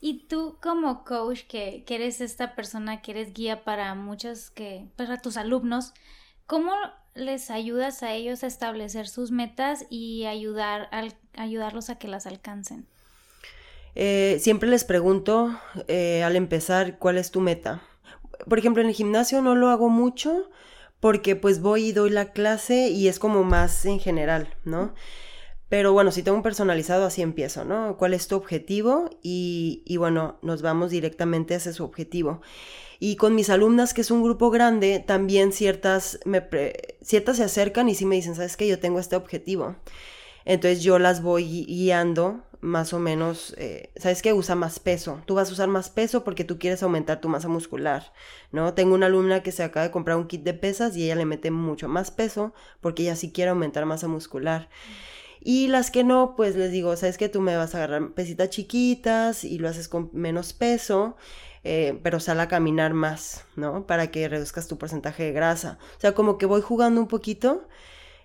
Y tú como coach, que, que eres esta persona que eres guía para muchos que, para tus alumnos, ¿cómo les ayudas a ellos a establecer sus metas y ayudar al, ayudarlos a que las alcancen? Eh, siempre les pregunto eh, al empezar cuál es tu meta. Por ejemplo, en el gimnasio no lo hago mucho porque pues voy y doy la clase y es como más en general, ¿no? Pero bueno, si tengo un personalizado, así empiezo, ¿no? ¿Cuál es tu objetivo? Y, y bueno, nos vamos directamente hacia su objetivo. Y con mis alumnas, que es un grupo grande, también ciertas, me pre- ciertas se acercan y sí me dicen, ¿sabes qué? Yo tengo este objetivo. Entonces yo las voy gui- guiando más o menos, eh, ¿sabes qué? Usa más peso. Tú vas a usar más peso porque tú quieres aumentar tu masa muscular, ¿no? Tengo una alumna que se acaba de comprar un kit de pesas y ella le mete mucho más peso porque ella sí quiere aumentar masa muscular. Y las que no, pues les digo, sabes que tú me vas a agarrar pesitas chiquitas y lo haces con menos peso, eh, pero sal a caminar más, ¿no? Para que reduzcas tu porcentaje de grasa. O sea, como que voy jugando un poquito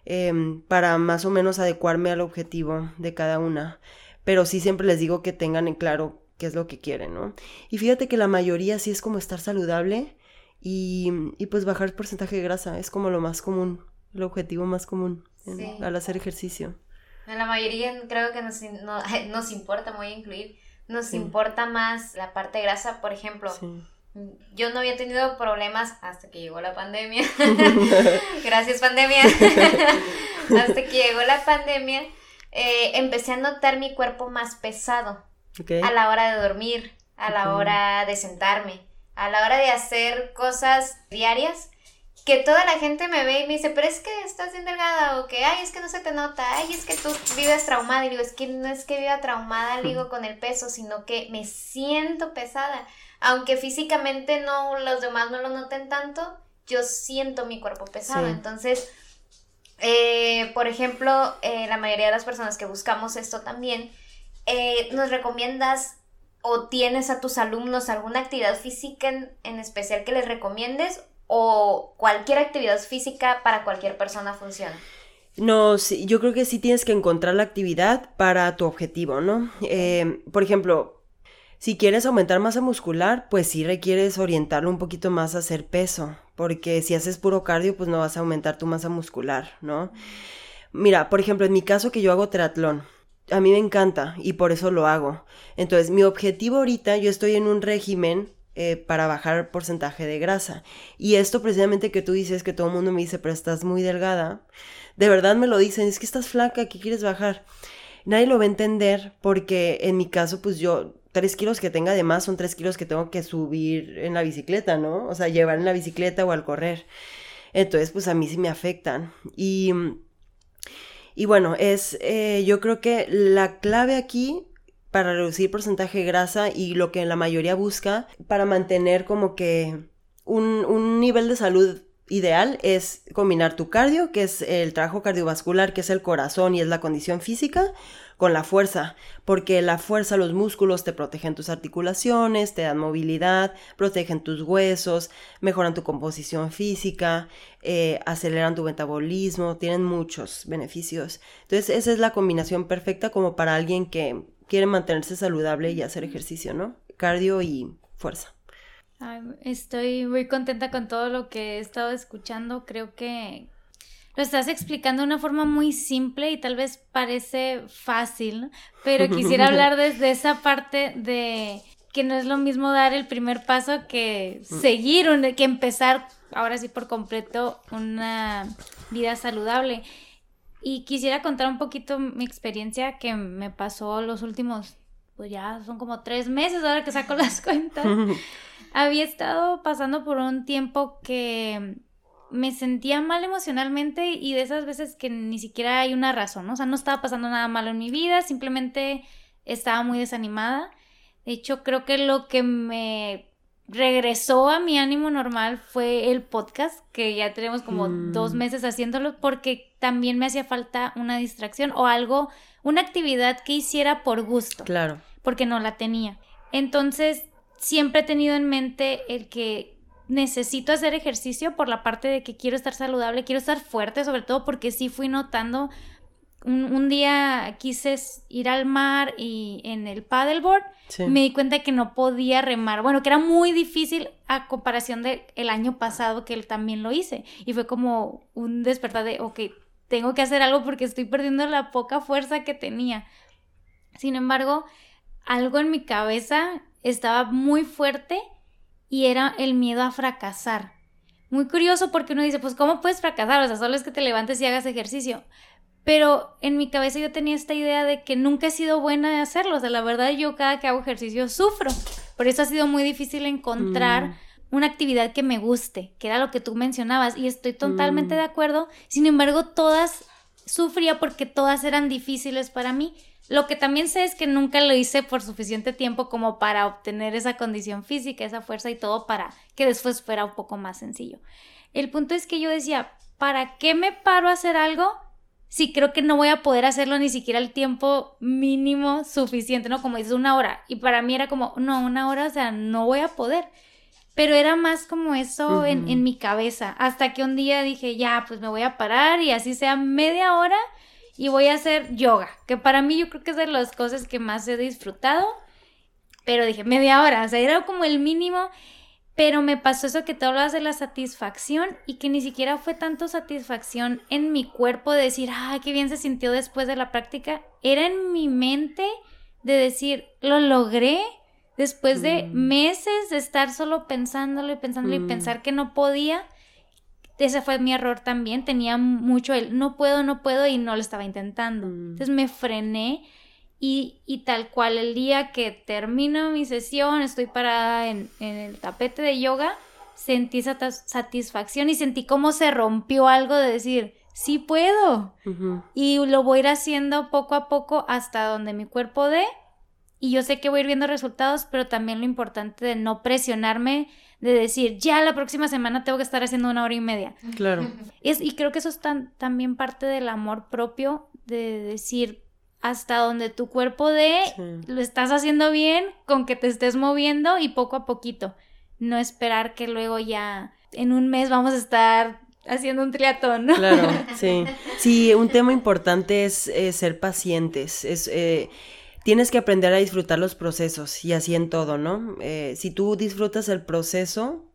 em, para más o menos adecuarme al objetivo de cada una. Pero sí siempre les digo que tengan en claro qué es lo que quieren, ¿no? Y fíjate que la mayoría sí es como estar saludable y, y pues bajar el porcentaje de grasa, es como lo más común, el objetivo más común en- Sí. al hacer ejercicio. La mayoría creo que nos, no- nos importa, me voy a incluir, nos Sí. importa más la parte de grasa, por ejemplo. Sí. Yo no había tenido problemas hasta que llegó la pandemia. Gracias pandemia. hasta que llegó la pandemia, eh, empecé a notar mi cuerpo más pesado a la hora de dormir, a la hora de sentarme, a la hora de hacer cosas diarias. Que toda la gente me ve y me dice, pero es que estás bien delgada, o que, ay, es que no se te nota, ay, es que tú vives traumada. Y digo, es que no es que viva traumada, digo, con el peso, sino que me siento pesada. Aunque físicamente no, los demás no lo noten tanto, yo siento mi cuerpo pesado. Sí. Entonces, eh, por ejemplo, eh, la mayoría de las personas que buscamos esto también, eh, nos recomiendas o tienes a tus alumnos alguna actividad física en, en especial que les recomiendes o cualquier actividad física para cualquier persona funciona. No, sí, yo creo que sí tienes que encontrar la actividad para tu objetivo, ¿no? Eh, por ejemplo, si quieres aumentar masa muscular, pues sí requieres orientarlo un poquito más a hacer peso, porque si haces puro cardio, pues no vas a aumentar tu masa muscular, ¿no? Mira, por ejemplo, en mi caso que yo hago triatlón, a mí me encanta y por eso lo hago. Entonces, mi objetivo ahorita, yo estoy en un régimen eh, para bajar porcentaje de grasa. Y esto precisamente que tú dices, que todo el mundo me dice, pero estás muy delgada, de verdad me lo dicen, es que estás flaca, ¿qué quieres bajar? Nadie lo va a entender porque en mi caso, pues yo, tres kilos que tenga de más son tres kilos que tengo que subir en la bicicleta, ¿no? O sea, llevar en la bicicleta o al correr. Entonces, pues a mí sí me afectan. Y, y bueno, es, eh, yo creo que la clave aquí para reducir porcentaje de grasa y lo que la mayoría busca para mantener como que un, un nivel de salud ideal es combinar tu cardio, que es el trabajo cardiovascular, que es el corazón y es la condición física, con la fuerza, porque la fuerza, los músculos te protegen tus articulaciones, te dan movilidad, protegen tus huesos, mejoran tu composición física, eh, aceleran tu metabolismo, tienen muchos beneficios. Entonces esa es la combinación perfecta como para alguien que quiere mantenerse saludable y hacer ejercicio, ¿no? Cardio y fuerza. Estoy muy contenta con todo lo que he estado escuchando. Creo que lo estás explicando de una forma muy simple y tal vez parece fácil, pero quisiera hablar desde esa parte de que no es lo mismo dar el primer paso que seguir, un- que empezar ahora sí por completo una vida saludable. Y quisiera contar un poquito mi experiencia que me pasó los últimos, pues ya son como tres meses ahora que saco las cuentas. Había estado pasando por un tiempo que me sentía mal emocionalmente y de esas veces que ni siquiera hay una razón, ¿no? O sea, no estaba pasando nada malo en mi vida, simplemente estaba muy desanimada. De hecho, creo que lo que me regresó a mi ánimo normal fue el podcast, que ya tenemos como Mm. dos meses haciéndolo, porque también me hacía falta una distracción o algo, una actividad que hiciera por gusto Claro. porque no la tenía. Entonces, siempre he tenido en mente el que necesito hacer ejercicio por la parte de que quiero estar saludable, quiero estar fuerte, sobre todo porque sí fui notando, un, un día quise ir al mar y en el paddleboard Sí. me di cuenta que no podía remar, bueno, que era muy difícil a comparación del el año pasado que él también lo hice y fue como un despertar de, ok, tengo que hacer algo porque estoy perdiendo la poca fuerza que tenía. Sin embargo, algo en mi cabeza estaba muy fuerte y era el miedo a fracasar. Muy curioso porque uno dice, pues ¿cómo puedes fracasar? O sea, solo es que te levantes y hagas ejercicio. Pero en mi cabeza yo tenía esta idea de que nunca he sido buena de hacerlo. O sea, la verdad yo cada que hago ejercicio sufro. Por eso ha sido muy difícil encontrar Mm. una actividad que me guste, que era lo que tú mencionabas. Y estoy totalmente Mm. de acuerdo. Sin embargo, todas sufría porque todas eran difíciles para mí. Lo que también sé es que nunca lo hice por suficiente tiempo como para obtener esa condición física, esa fuerza y todo para que después fuera un poco más sencillo. El punto es que yo decía, ¿para qué me paro a hacer algo sí creo que no voy a poder hacerlo ni siquiera el tiempo mínimo suficiente, ¿no? Como dices, una hora. Y para mí era como, no, una hora, o sea, no voy a poder. Pero era más como eso en, en mi cabeza. Hasta que un día dije, ya, pues me voy a parar y así sea media hora y voy a hacer yoga. Que para mí yo creo que es de las cosas que más he disfrutado. Pero dije, media hora, o sea, era como el mínimo. Pero me pasó eso que te hablas de la satisfacción y que ni siquiera fue tanto satisfacción en mi cuerpo de decir, ay, qué bien se sintió después de la práctica. Era en mi mente de decir, lo logré después de Mm. meses de estar solo pensándolo y pensándolo y Mm. pensar que no podía. Ese fue mi error también. Tenía mucho el no puedo, no puedo y no lo estaba intentando. Mm. Entonces me frené y, y tal cual el día que termino mi sesión, estoy parada en, en el tapete de yoga, sentí esa satisfacción y sentí cómo se rompió algo de decir, sí puedo. Y lo voy a ir haciendo poco a poco hasta donde mi cuerpo dé. Y yo sé que voy a ir viendo resultados, pero también lo importante de no presionarme, de decir, ya la próxima semana tengo que estar haciendo una hora y media. Claro. Es, y creo que eso es tan- también parte del amor propio, de decir, hasta donde tu cuerpo dé, Sí. lo estás haciendo bien, con que te estés moviendo y poco a poquito. No esperar que luego ya en un mes vamos a estar haciendo un triatlón, ¿no? Claro, sí. Sí, un tema importante es eh, ser pacientes. Es, eh, tienes que aprender a disfrutar los procesos y así en todo, ¿no? Eh, si tú disfrutas el proceso,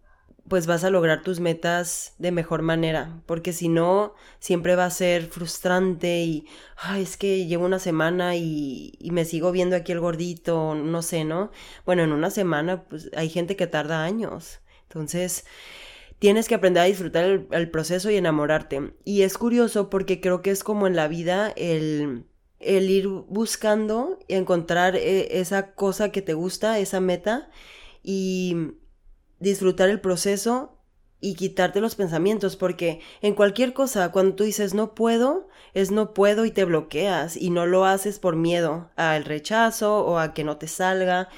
pues vas a lograr tus metas de mejor manera, porque si no, siempre va a ser frustrante y, ay, es que llevo una semana y, me sigo viendo aquí el gordito, no sé, ¿no? Bueno, en una semana, pues hay gente que tarda años. Entonces, tienes que aprender a disfrutar el proceso y enamorarte. Y es curioso porque creo que es como en la vida el, el ir buscando y encontrar eh, esa cosa que te gusta, esa meta, y disfrutar el proceso y quitarte los pensamientos, porque en cualquier cosa, cuando tú dices no puedo, es no puedo y te bloqueas y no lo haces por miedo al rechazo o a que no te salga.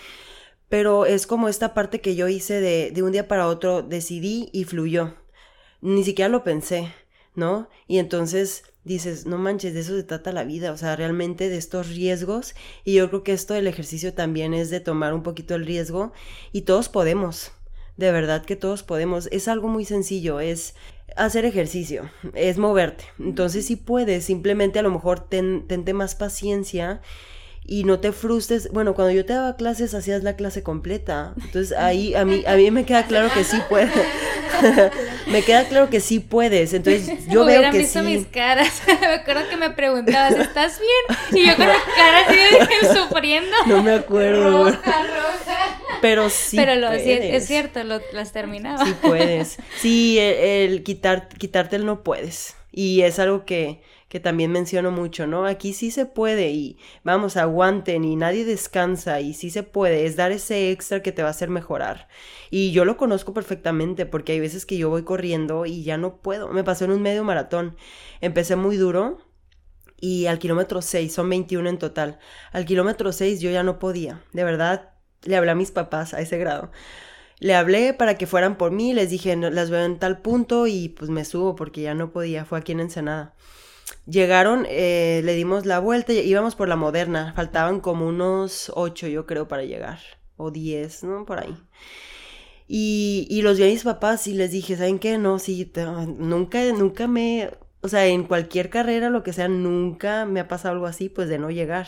Pero es como esta parte que yo hice de, de un día para otro, decidí y fluyó. Ni siquiera lo pensé, ¿no? Y entonces dices, no manches, de eso se trata la vida, o sea, realmente de estos riesgos. Y yo creo que esto del ejercicio también es de tomar un poquito el riesgo y todos podemos. De verdad que todos podemos. Es algo muy sencillo, es hacer ejercicio, es moverte. Entonces si puedes, simplemente a lo mejor ten, tente más paciencia y no te frustres. Bueno, cuando yo te daba clases hacías la clase completa. Entonces ahí a mí, a mí me queda claro que sí puedes. me queda claro que sí puedes. Entonces yo veo que visto sí. mis caras. me acuerdo que me preguntabas, ¿estás bien? Y yo con la cara así sufriendo. No me acuerdo. Roja, roja. Pero sí Pero lo, sí, es- puedes. es cierto, lo, las terminaba. Sí puedes. Sí, el, el quitar, quitarte el no puedes. Y es algo que, que también menciono mucho, ¿no? Aquí sí se puede y vamos, aguanten y nadie descansa y sí se puede. Es dar ese extra que te va a hacer mejorar. Y yo lo conozco perfectamente porque hay veces que yo voy corriendo y ya no puedo. Me pasó en un medio maratón. Empecé muy duro y al kilómetro 6, son 21 en total. Al kilómetro 6 yo ya no podía. De verdad, le hablé a mis papás a ese grado. Le hablé para que fueran por mí, les dije, "No, las veo en tal punto y pues me subo porque ya no podía, fue aquí en Ensenada. Llegaron, eh, le dimos la vuelta, íbamos por la moderna, faltaban como unos ocho yo creo para llegar, o diez, ¿no? Por ahí. Y, y los vi a mis papás y les dije, ¿saben qué? No, sí, nunca, nunca me, o sea, en cualquier carrera, lo que sea, nunca me ha pasado algo así, pues de no llegar.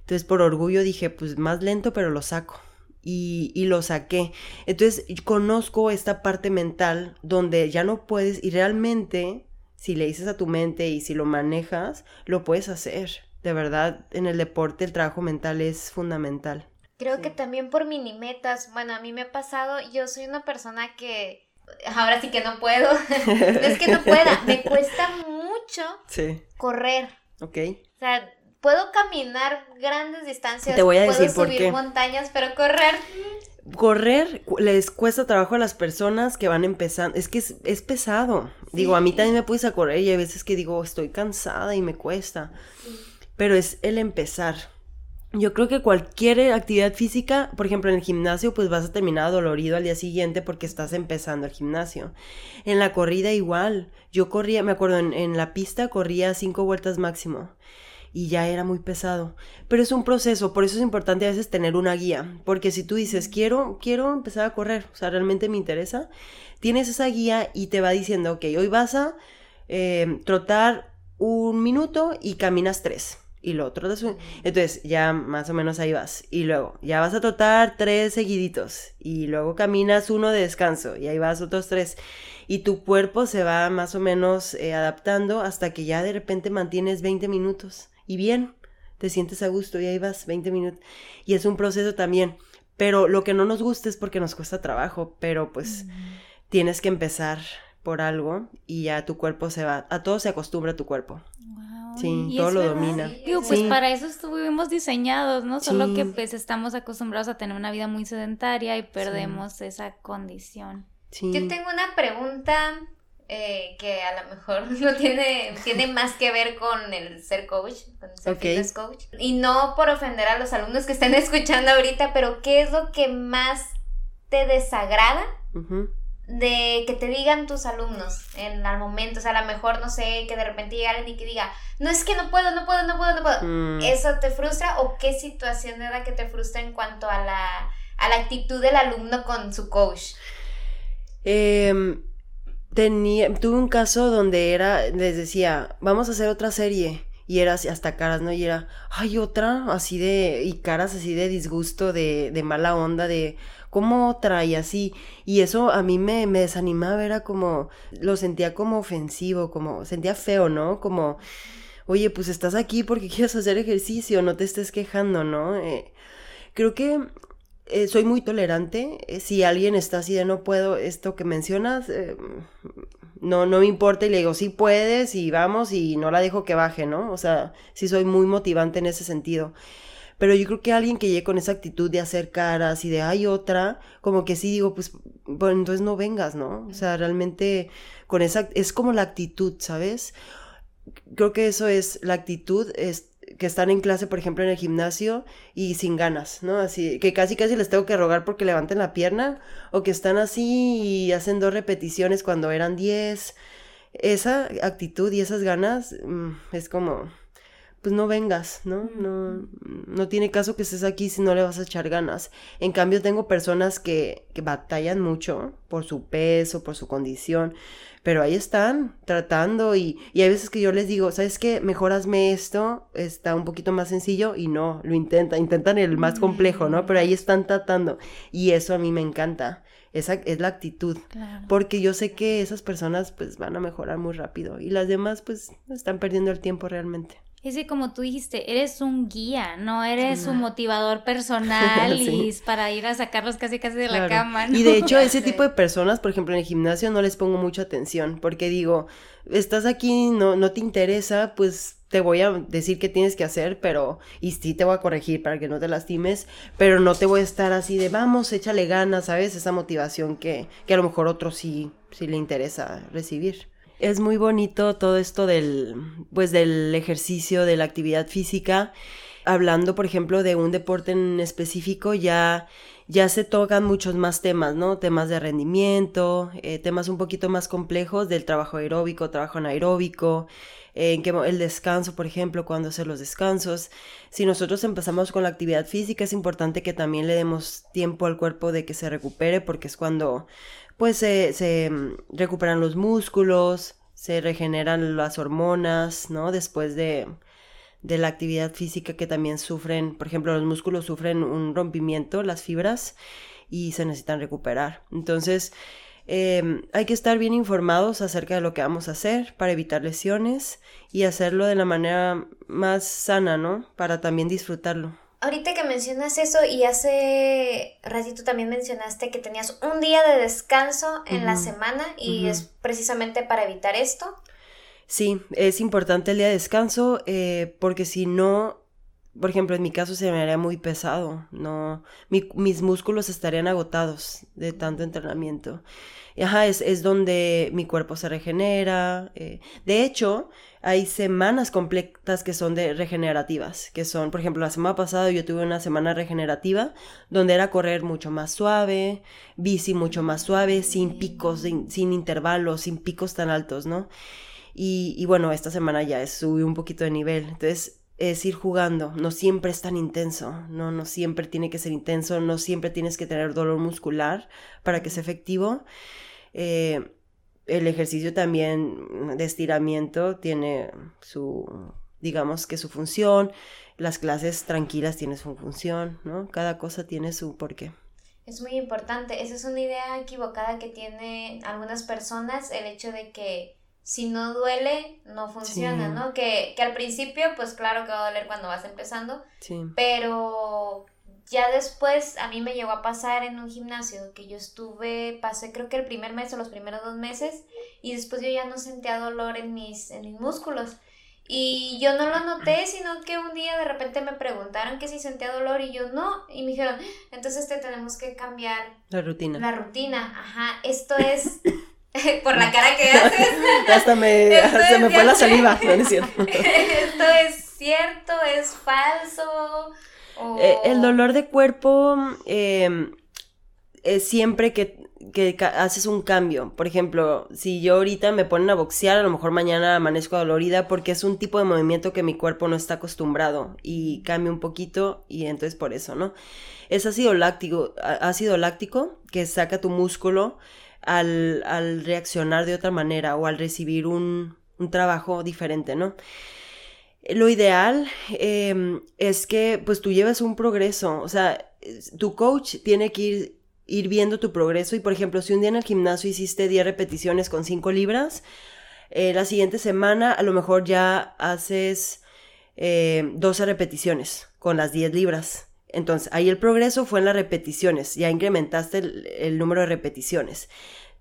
Entonces, por orgullo dije, pues más lento, pero lo saco. Y, y lo saqué. Entonces, conozco esta parte mental donde ya no puedes y realmente, si le dices a tu mente y si lo manejas, lo puedes hacer. De verdad, en el deporte el trabajo mental es fundamental. Creo que también por mini metas, bueno, a mí me ha pasado, yo soy una persona que ahora sí que no puedo, no es que no pueda, me cuesta mucho Sí. correr, Ok. o sea, puedo caminar grandes distancias, Te voy a puedo decir por subir qué. montañas, pero correr, Correr les cuesta trabajo a las personas que van empezando. Es que es, es pesado. Digo, a mí también me puse a correr y hay veces que digo, estoy cansada y me cuesta. Pero es el empezar. yo creo que cualquier actividad física, por ejemplo en el gimnasio, pues vas a terminar dolorido al día siguiente porque estás empezando el gimnasio. En la corrida igual, yo corría, me acuerdo, en, en la pista corría cinco vueltas máximo y ya era muy pesado. Pero es un proceso, por eso es importante a veces tener una guía, porque si tú dices, quiero, quiero empezar a correr, o sea, realmente me interesa, tienes esa guía y te va diciendo, ok, hoy vas a eh, trotar un minuto y caminas tres y lo otro. Entonces ya más o menos ahí vas. Y luego ya vas a trotar tres seguiditos y luego caminas uno de descanso y ahí vas otros tres. Y tu cuerpo se va más o menos eh, adaptando hasta que ya de repente mantienes 20 minutos. Y bien, te sientes a gusto y ahí vas 20 minutos. Y es un proceso también. Pero lo que no nos gusta es porque nos cuesta trabajo, pero pues tienes que empezar por algo y ya tu cuerpo se va, a todo se acostumbra tu cuerpo. Sí, todo lo domina. Digo, pues para eso estuvimos diseñados, ¿no? Solo que pues estamos acostumbrados a tener una vida muy sedentaria y perdemos esa condición. Yo tengo una pregunta eh, que a lo mejor no tiene, tiene más que ver con el ser coach, con ser fitness coach. Y no por ofender a los alumnos que estén escuchando ahorita, pero ¿qué es lo que más te desagrada de que te digan tus alumnos en el momento, o sea, a lo mejor, no sé, que de repente llegue alguien y que diga, no es que no puedo, no puedo, no puedo, no puedo. Mm. ¿Eso te frustra o qué situación era que te frustra en cuanto a la, a la actitud del alumno con su coach? Em, tenía, tuve un caso donde era, les decía, vamos a hacer otra serie. Y era hasta caras, ¿no? Y era, ay, otra, así de, y caras así de disgusto, de, de mala onda, de, ¿cómo otra? Y así. Y eso a mí me, me desanimaba, era como, lo sentía como ofensivo, como, sentía feo, ¿no? Como, oye, pues estás aquí porque quieres hacer ejercicio, no te estés quejando, ¿no? Eh, creo que eh, soy muy tolerante. Eh, si alguien está así de no puedo, esto que mencionas, no, no me importa y le digo, sí puedes y vamos y no la dejo que baje, ¿no? O sea, sí soy muy motivante en ese sentido. Pero yo creo que alguien que llegue con esa actitud de hacer caras y de hay otra, como que sí digo, pues, bueno, entonces no vengas, ¿no? O sea, realmente con esa, es como la actitud, ¿sabes? Creo que eso es, la actitud es que están en clase, por ejemplo, en el gimnasio y sin ganas, ¿no? Así que casi casi les tengo que rogar porque levanten la pierna o que están así y hacen dos repeticiones cuando eran diez. Esa actitud y esas ganas mm, es como pues no vengas, ¿no? No, no tiene caso que estés aquí si no le vas a echar ganas. En cambio, tengo personas que, que batallan mucho por su peso, por su condición, pero ahí están tratando y, y hay veces que yo les digo, ¿sabes qué? Mejor hazme esto, está un poquito más sencillo y no, lo intentan, intentan el más complejo, ¿no? Pero ahí están tratando y eso a mí me encanta. Esa es la actitud. Porque yo sé que esas personas pues van a mejorar muy rápido y las demás pues están perdiendo el tiempo realmente. Es que como tú dijiste, eres un guía, no eres un motivador personal y para ir a sacarlos casi casi de la cama. Y de hecho, ese tipo de personas, por ejemplo, en el gimnasio no les pongo mucha atención porque digo, estás aquí, no, no te interesa, pues te voy a decir qué tienes que hacer, pero, y sí te voy a corregir para que no te lastimes, pero no te voy a estar así de, vamos, échale ganas, ¿sabes? Esa motivación que, que a lo mejor otro sí, sí le interesa recibir es muy bonito todo esto del, pues del ejercicio, de la actividad física. Hablando, por ejemplo, de un deporte en específico, ya, ya se tocan muchos más temas, ¿no? Temas de rendimiento, eh, temas un poquito más complejos del trabajo aeróbico, trabajo anaeróbico, en el descanso, por ejemplo, cuando hacer los descansos. Si nosotros empezamos con la actividad física, es importante que también le demos tiempo al cuerpo de que se recupere, porque es cuando pues se, mm, recuperan los músculos, se regeneran las hormonas, ¿no? Después de, de la actividad física que también sufren, por ejemplo, los músculos sufren un rompimiento, las fibras, y se necesitan recuperar. Entonces, em, hay que estar bien informados acerca de lo que vamos a hacer para evitar lesiones y hacerlo de la manera más sana, ¿no? Para también disfrutarlo. Ahorita que mencionas eso y hace ratito también mencionaste que tenías un día de descanso en la semana y es precisamente para evitar esto. Sí, es importante el día de descanso eh, porque si no, por ejemplo, en mi caso se me haría muy pesado, no, mi- mis músculos estarían agotados de tanto entrenamiento. Ajá, es, es donde mi cuerpo se regenera. eh, De hecho, hay semanas completas que son de regenerativas, que son, por ejemplo, la semana pasada yo tuve una semana regenerativa donde era correr mucho más suave, bici mucho más suave, sin picos, sin, sin intervalos, sin picos tan altos, ¿no? Y, y bueno, esta semana ya subí un poquito de nivel. Entonces es ir jugando. No siempre es tan intenso. No, no siempre tiene que ser intenso. No siempre tienes que tener dolor muscular para que sea efectivo. Eh, el ejercicio también de estiramiento tiene su, digamos que su función. Las clases tranquilas tienen su función, ¿no? Cada cosa tiene su porqué. Es muy importante. Esa es una idea equivocada que tienen algunas personas, el hecho de que si no duele, no funciona, Sí. ¿no? Que, que al principio, pues claro que va a doler cuando vas empezando, Sí. pero ya después a mí me llegó a pasar en un gimnasio que yo estuve, pasé creo que el primer mes o los primeros dos meses y después yo ya no sentía dolor en mis, en mis músculos. Y yo no lo noté, sino que un día de repente me preguntaron que si sentía dolor y yo no, y me dijeron, entonces te tenemos que cambiar La rutina. la rutina. Ajá, esto es por la cara que haces. Hasta me, se me fue la saliva. No, no es cierto. esto es cierto, es falso. o- Eh, el dolor de cuerpo eh, es siempre que, que haces un cambio. Por ejemplo, si yo ahorita me ponen a boxear, a lo mejor mañana amanezco dolorida porque es un tipo de movimiento que mi cuerpo no está acostumbrado y cambia un poquito y entonces por eso, ¿no? Es ácido láctico, ácido láctico que saca tu músculo al, reaccionar de otra manera o al recibir un, trabajo diferente, ¿no? Lo ideal eh, es que pues tú lleves un progreso, o sea, tu coach tiene que ir, ir viendo tu progreso y por ejemplo, si un día en el gimnasio hiciste 10 repeticiones con 5 libras, eh, la siguiente semana a lo mejor ya haces eh, 12 repeticiones con las 10 libras. Entonces, ahí el progreso fue en las repeticiones, ya incrementaste el, número de repeticiones.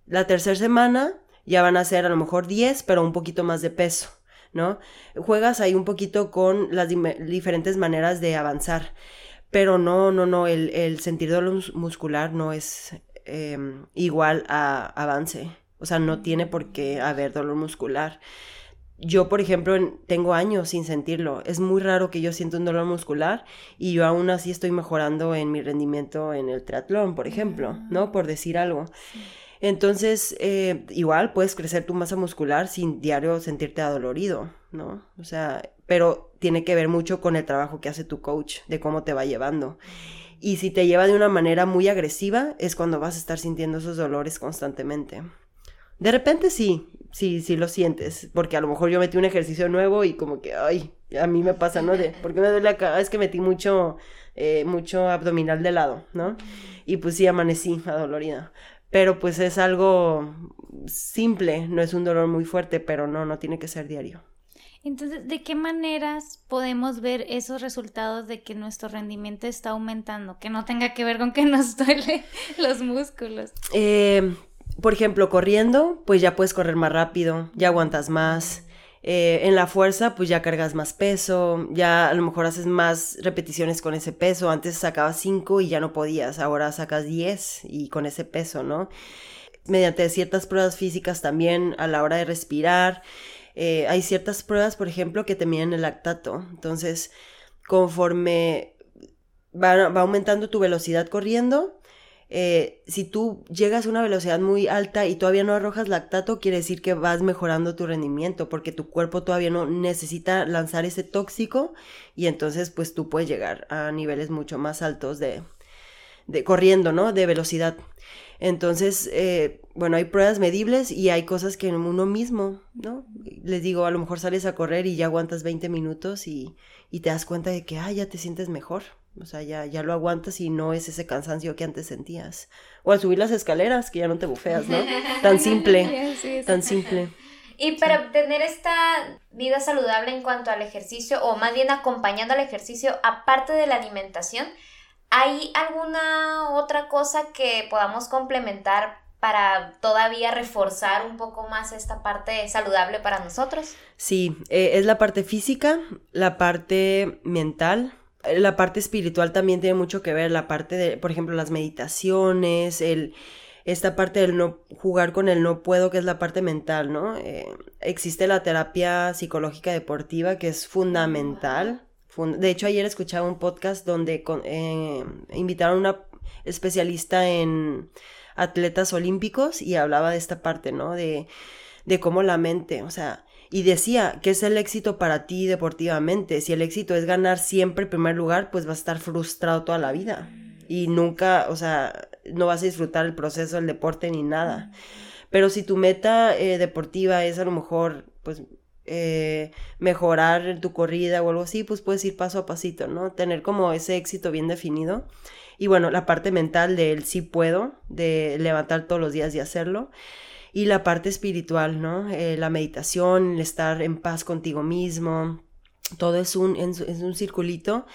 La tercera semana ya van a ser a lo mejor 10, pero un poquito más de peso. ¿no? Juegas ahí un poquito con las diferentes maneras de avanzar, pero no, no, no, el, el sentir dolor mus- muscular no es eh, igual a avance, o sea, no tiene por qué haber dolor muscular. Yo, por ejemplo, en- tengo años sin sentirlo. Es muy raro que yo sienta un dolor muscular y yo aún así estoy mejorando en mi rendimiento en el triatlón, por ejemplo, ¿no? Por decir algo. Entonces, eh, igual puedes crecer tu masa muscular sin diario sentirte adolorido, ¿no? O sea, pero tiene que ver mucho con el trabajo que hace tu coach, de cómo te va llevando. Y si te lleva de una manera muy agresiva, es cuando vas a estar sintiendo esos dolores constantemente. De repente sí, sí, sí lo sientes, porque a lo mejor yo metí un ejercicio nuevo y como que, ay, a mí me pasa, ¿no? De, ¿por qué me duele acá? Es que metí mucho, eh, mucho abdominal de lado, ¿no? Y pues sí, amanecí adolorida. Pero pues es algo simple, no es un dolor muy fuerte, pero no, no tiene que ser diario. Entonces, ¿de qué maneras podemos ver esos resultados de que nuestro rendimiento está aumentando? Que no tenga que ver con que nos duele los músculos. Eh, por ejemplo, corriendo, pues ya puedes correr más rápido, ya aguantas más. Eh, en la fuerza, pues ya cargas más peso, ya a lo mejor haces más repeticiones con ese peso. Antes sacabas 5 y ya no podías, ahora sacas 10 y con ese peso, ¿no? Mediante ciertas pruebas físicas también a la hora de respirar. eh, hay ciertas pruebas, por ejemplo, que te miden el lactato. Entonces, conforme va, va aumentando tu velocidad corriendo, eh, si tú llegas a una velocidad muy alta y todavía no arrojas lactato, quiere decir que vas mejorando tu rendimiento porque tu cuerpo todavía no necesita lanzar ese tóxico y entonces pues tú puedes llegar a niveles mucho más altos de, de corriendo, ¿no? De velocidad. Entonces, eh, bueno, hay pruebas medibles y hay cosas que uno mismo, ¿no? Les digo, a lo mejor sales a correr y ya aguantas 20 minutos y, y te das cuenta de que, ah, ya te sientes mejor. O sea, ya, ya lo aguantas y no es ese cansancio que antes sentías. O al subir las escaleras, que ya no te bufeas, ¿no? Tan simple, Sí, sí, tan sí. simple. Y para obtener esta vida saludable en cuanto al ejercicio, o más bien acompañando al ejercicio, aparte de la alimentación, ¿hay alguna otra cosa que podamos complementar para todavía reforzar un poco más esta parte saludable para nosotros? Sí, eh, es la parte física, la parte mental, la parte espiritual también tiene mucho que ver, la parte de, por ejemplo, las meditaciones, el, esta parte del no jugar con el no puedo, que es la parte mental, ¿no? Eh, existe la terapia psicológica deportiva que es fundamental. De hecho, ayer escuchaba un podcast donde eh, invitaron a una especialista en atletas olímpicos y hablaba de esta parte, ¿no? De, de cómo la mente, o sea, y decía, ¿qué es el éxito para ti deportivamente? Si el éxito es ganar siempre primer lugar, pues vas a estar frustrado toda la vida. Y nunca, o sea, no vas a disfrutar el proceso del deporte ni nada. Pero si tu meta eh, deportiva es a lo mejor, pues, eh, mejorar tu corrida o algo así, pues puedes ir paso a pasito, ¿no? Tener como ese éxito bien definido. Y bueno, la parte mental del sí puedo, de levantar todos los días y hacerlo y la parte espiritual, ¿no? Eh, la meditación, el estar en paz contigo mismo, todo es un, es un circulito,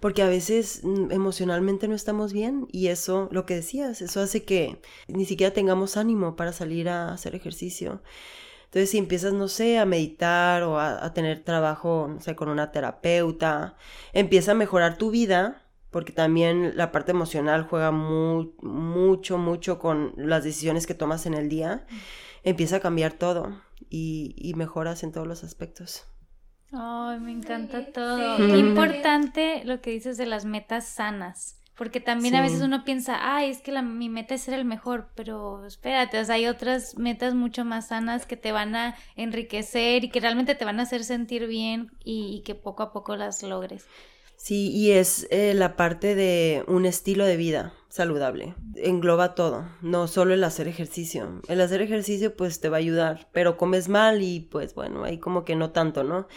porque a veces mm, emocionalmente no estamos bien y eso, lo que decías, eso hace que ni siquiera tengamos ánimo para salir a hacer ejercicio. Entonces, si empiezas, no sé, a meditar o a, a tener trabajo, no sé, con una terapeuta, empieza a mejorar tu vida, porque también la parte emocional juega mucho, mucho con las decisiones que tomas en el día, empieza a cambiar todo y, mejoras en todos los aspectos. Ay, me encanta todo. Qué importante lo que dices de las metas sanas. Porque también a veces uno piensa, ay, es que la, mi meta es ser el mejor, pero espérate, o sea, hay otras metas mucho más sanas que te van a enriquecer y que realmente te van a hacer sentir bien y que poco a poco las logres. Sí, y es eh, la parte de un estilo de vida saludable. Engloba todo, no solo el hacer ejercicio. El hacer ejercicio pues te va a ayudar, pero comes mal y pues bueno, ahí como que no tanto, ¿no?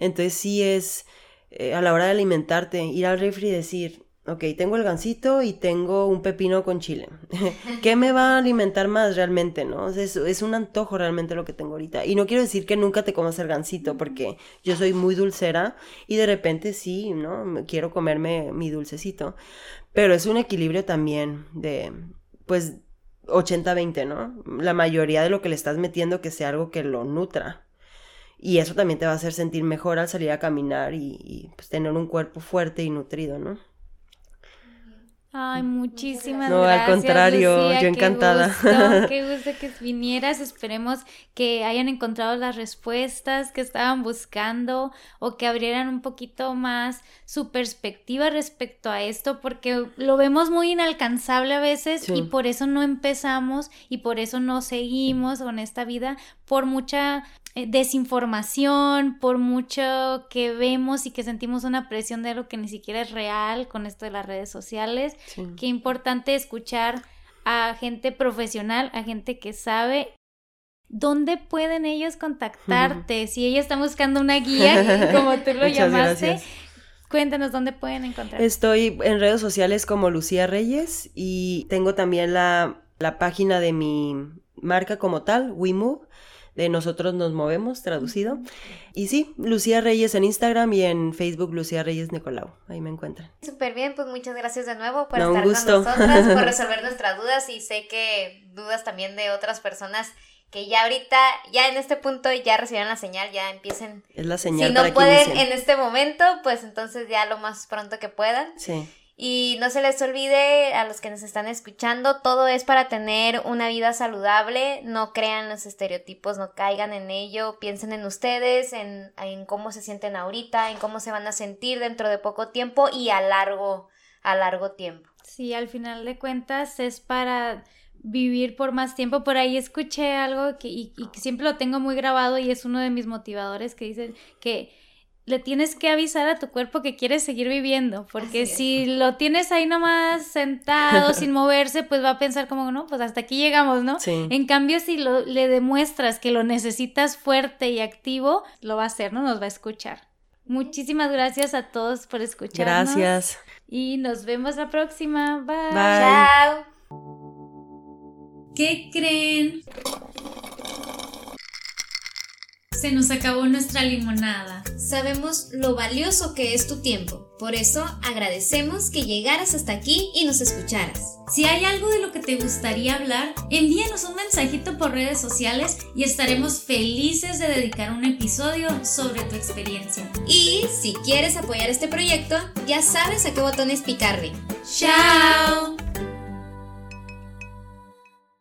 Entonces sí es eh, a la hora de alimentarte, ir al refri y decir, Ok, tengo el gansito y tengo un pepino con chile. ¿Qué me va a alimentar más realmente, no? Es, es, un antojo realmente lo que tengo ahorita. Y no quiero decir que nunca te comas el gansito, porque yo soy muy dulcera y de repente sí, ¿no? Quiero comerme mi dulcecito. Pero es un equilibrio también de, pues, 80-20, ¿no? La mayoría de lo que le estás metiendo que sea algo que lo nutra. Y eso también te va a hacer sentir mejor al salir a caminar y, y pues, tener un cuerpo fuerte y nutrido, ¿no? Ay, muchísimas no, gracias. al contrario, yo encantada. Qué gusto, qué gusto que vinieras. Esperemos que hayan encontrado las respuestas que estaban buscando o que abrieran un poquito más su perspectiva respecto a esto, porque lo vemos muy inalcanzable a veces y por eso no empezamos y por eso no seguimos con esta vida, por mucha desinformación, por mucho que vemos y que sentimos una presión de algo que ni siquiera es real con esto de las redes sociales. Qué importante escuchar a gente profesional, a gente que sabe. ¿Dónde pueden ellos contactarte? Si ella está buscando una guía, como tú lo llamaste, cuéntanos dónde pueden encontrar. Estoy en redes sociales como Lucía Reyes y tengo también la, la página de mi marca como tal, WeMove de Nosotros nos movemos, traducido. Y sí, Lucía Reyes en Instagram y en Facebook Lucía Reyes Nicolau. Ahí me encuentran. Súper bien, pues muchas gracias de nuevo por estar con nosotras, por resolver nuestras dudas y sé que dudas también de otras personas que ya ahorita, ya en este punto ya recibieron la señal, ya empiecen. Es la señal. Si no pueden en este momento, pues entonces ya lo más pronto que puedan. Sí. Y no se les olvide a los que nos están escuchando, todo es para tener una vida saludable, no crean los estereotipos, no caigan en ello, piensen en ustedes, en, en cómo se sienten ahorita, en cómo se van a sentir dentro de poco tiempo y a largo, a largo tiempo. Sí, al final de cuentas es para vivir por más tiempo. Por ahí escuché algo que, y, y siempre lo tengo muy grabado y es uno de mis motivadores que dicen que le tienes que avisar a tu cuerpo que quieres seguir viviendo, porque si lo tienes ahí nomás sentado, sin moverse, pues va a pensar como, no, pues hasta aquí llegamos, ¿no? En cambio, si lo, le demuestras que lo necesitas fuerte y activo, lo va a hacer, ¿no? Nos va a escuchar. Muchísimas gracias a todos por escucharnos. Gracias. Y nos vemos la próxima. Bye. Bye. Chao. ¿Qué creen? Se nos acabó nuestra limonada. Sabemos lo valioso que es tu tiempo. Por eso agradecemos que llegaras hasta aquí y nos escucharas. Si hay algo de lo que te gustaría hablar, envíanos un mensajito por redes sociales y estaremos felices de dedicar un episodio sobre tu experiencia. Y si quieres apoyar este proyecto, ya sabes a qué botones picarle. ¡Chao!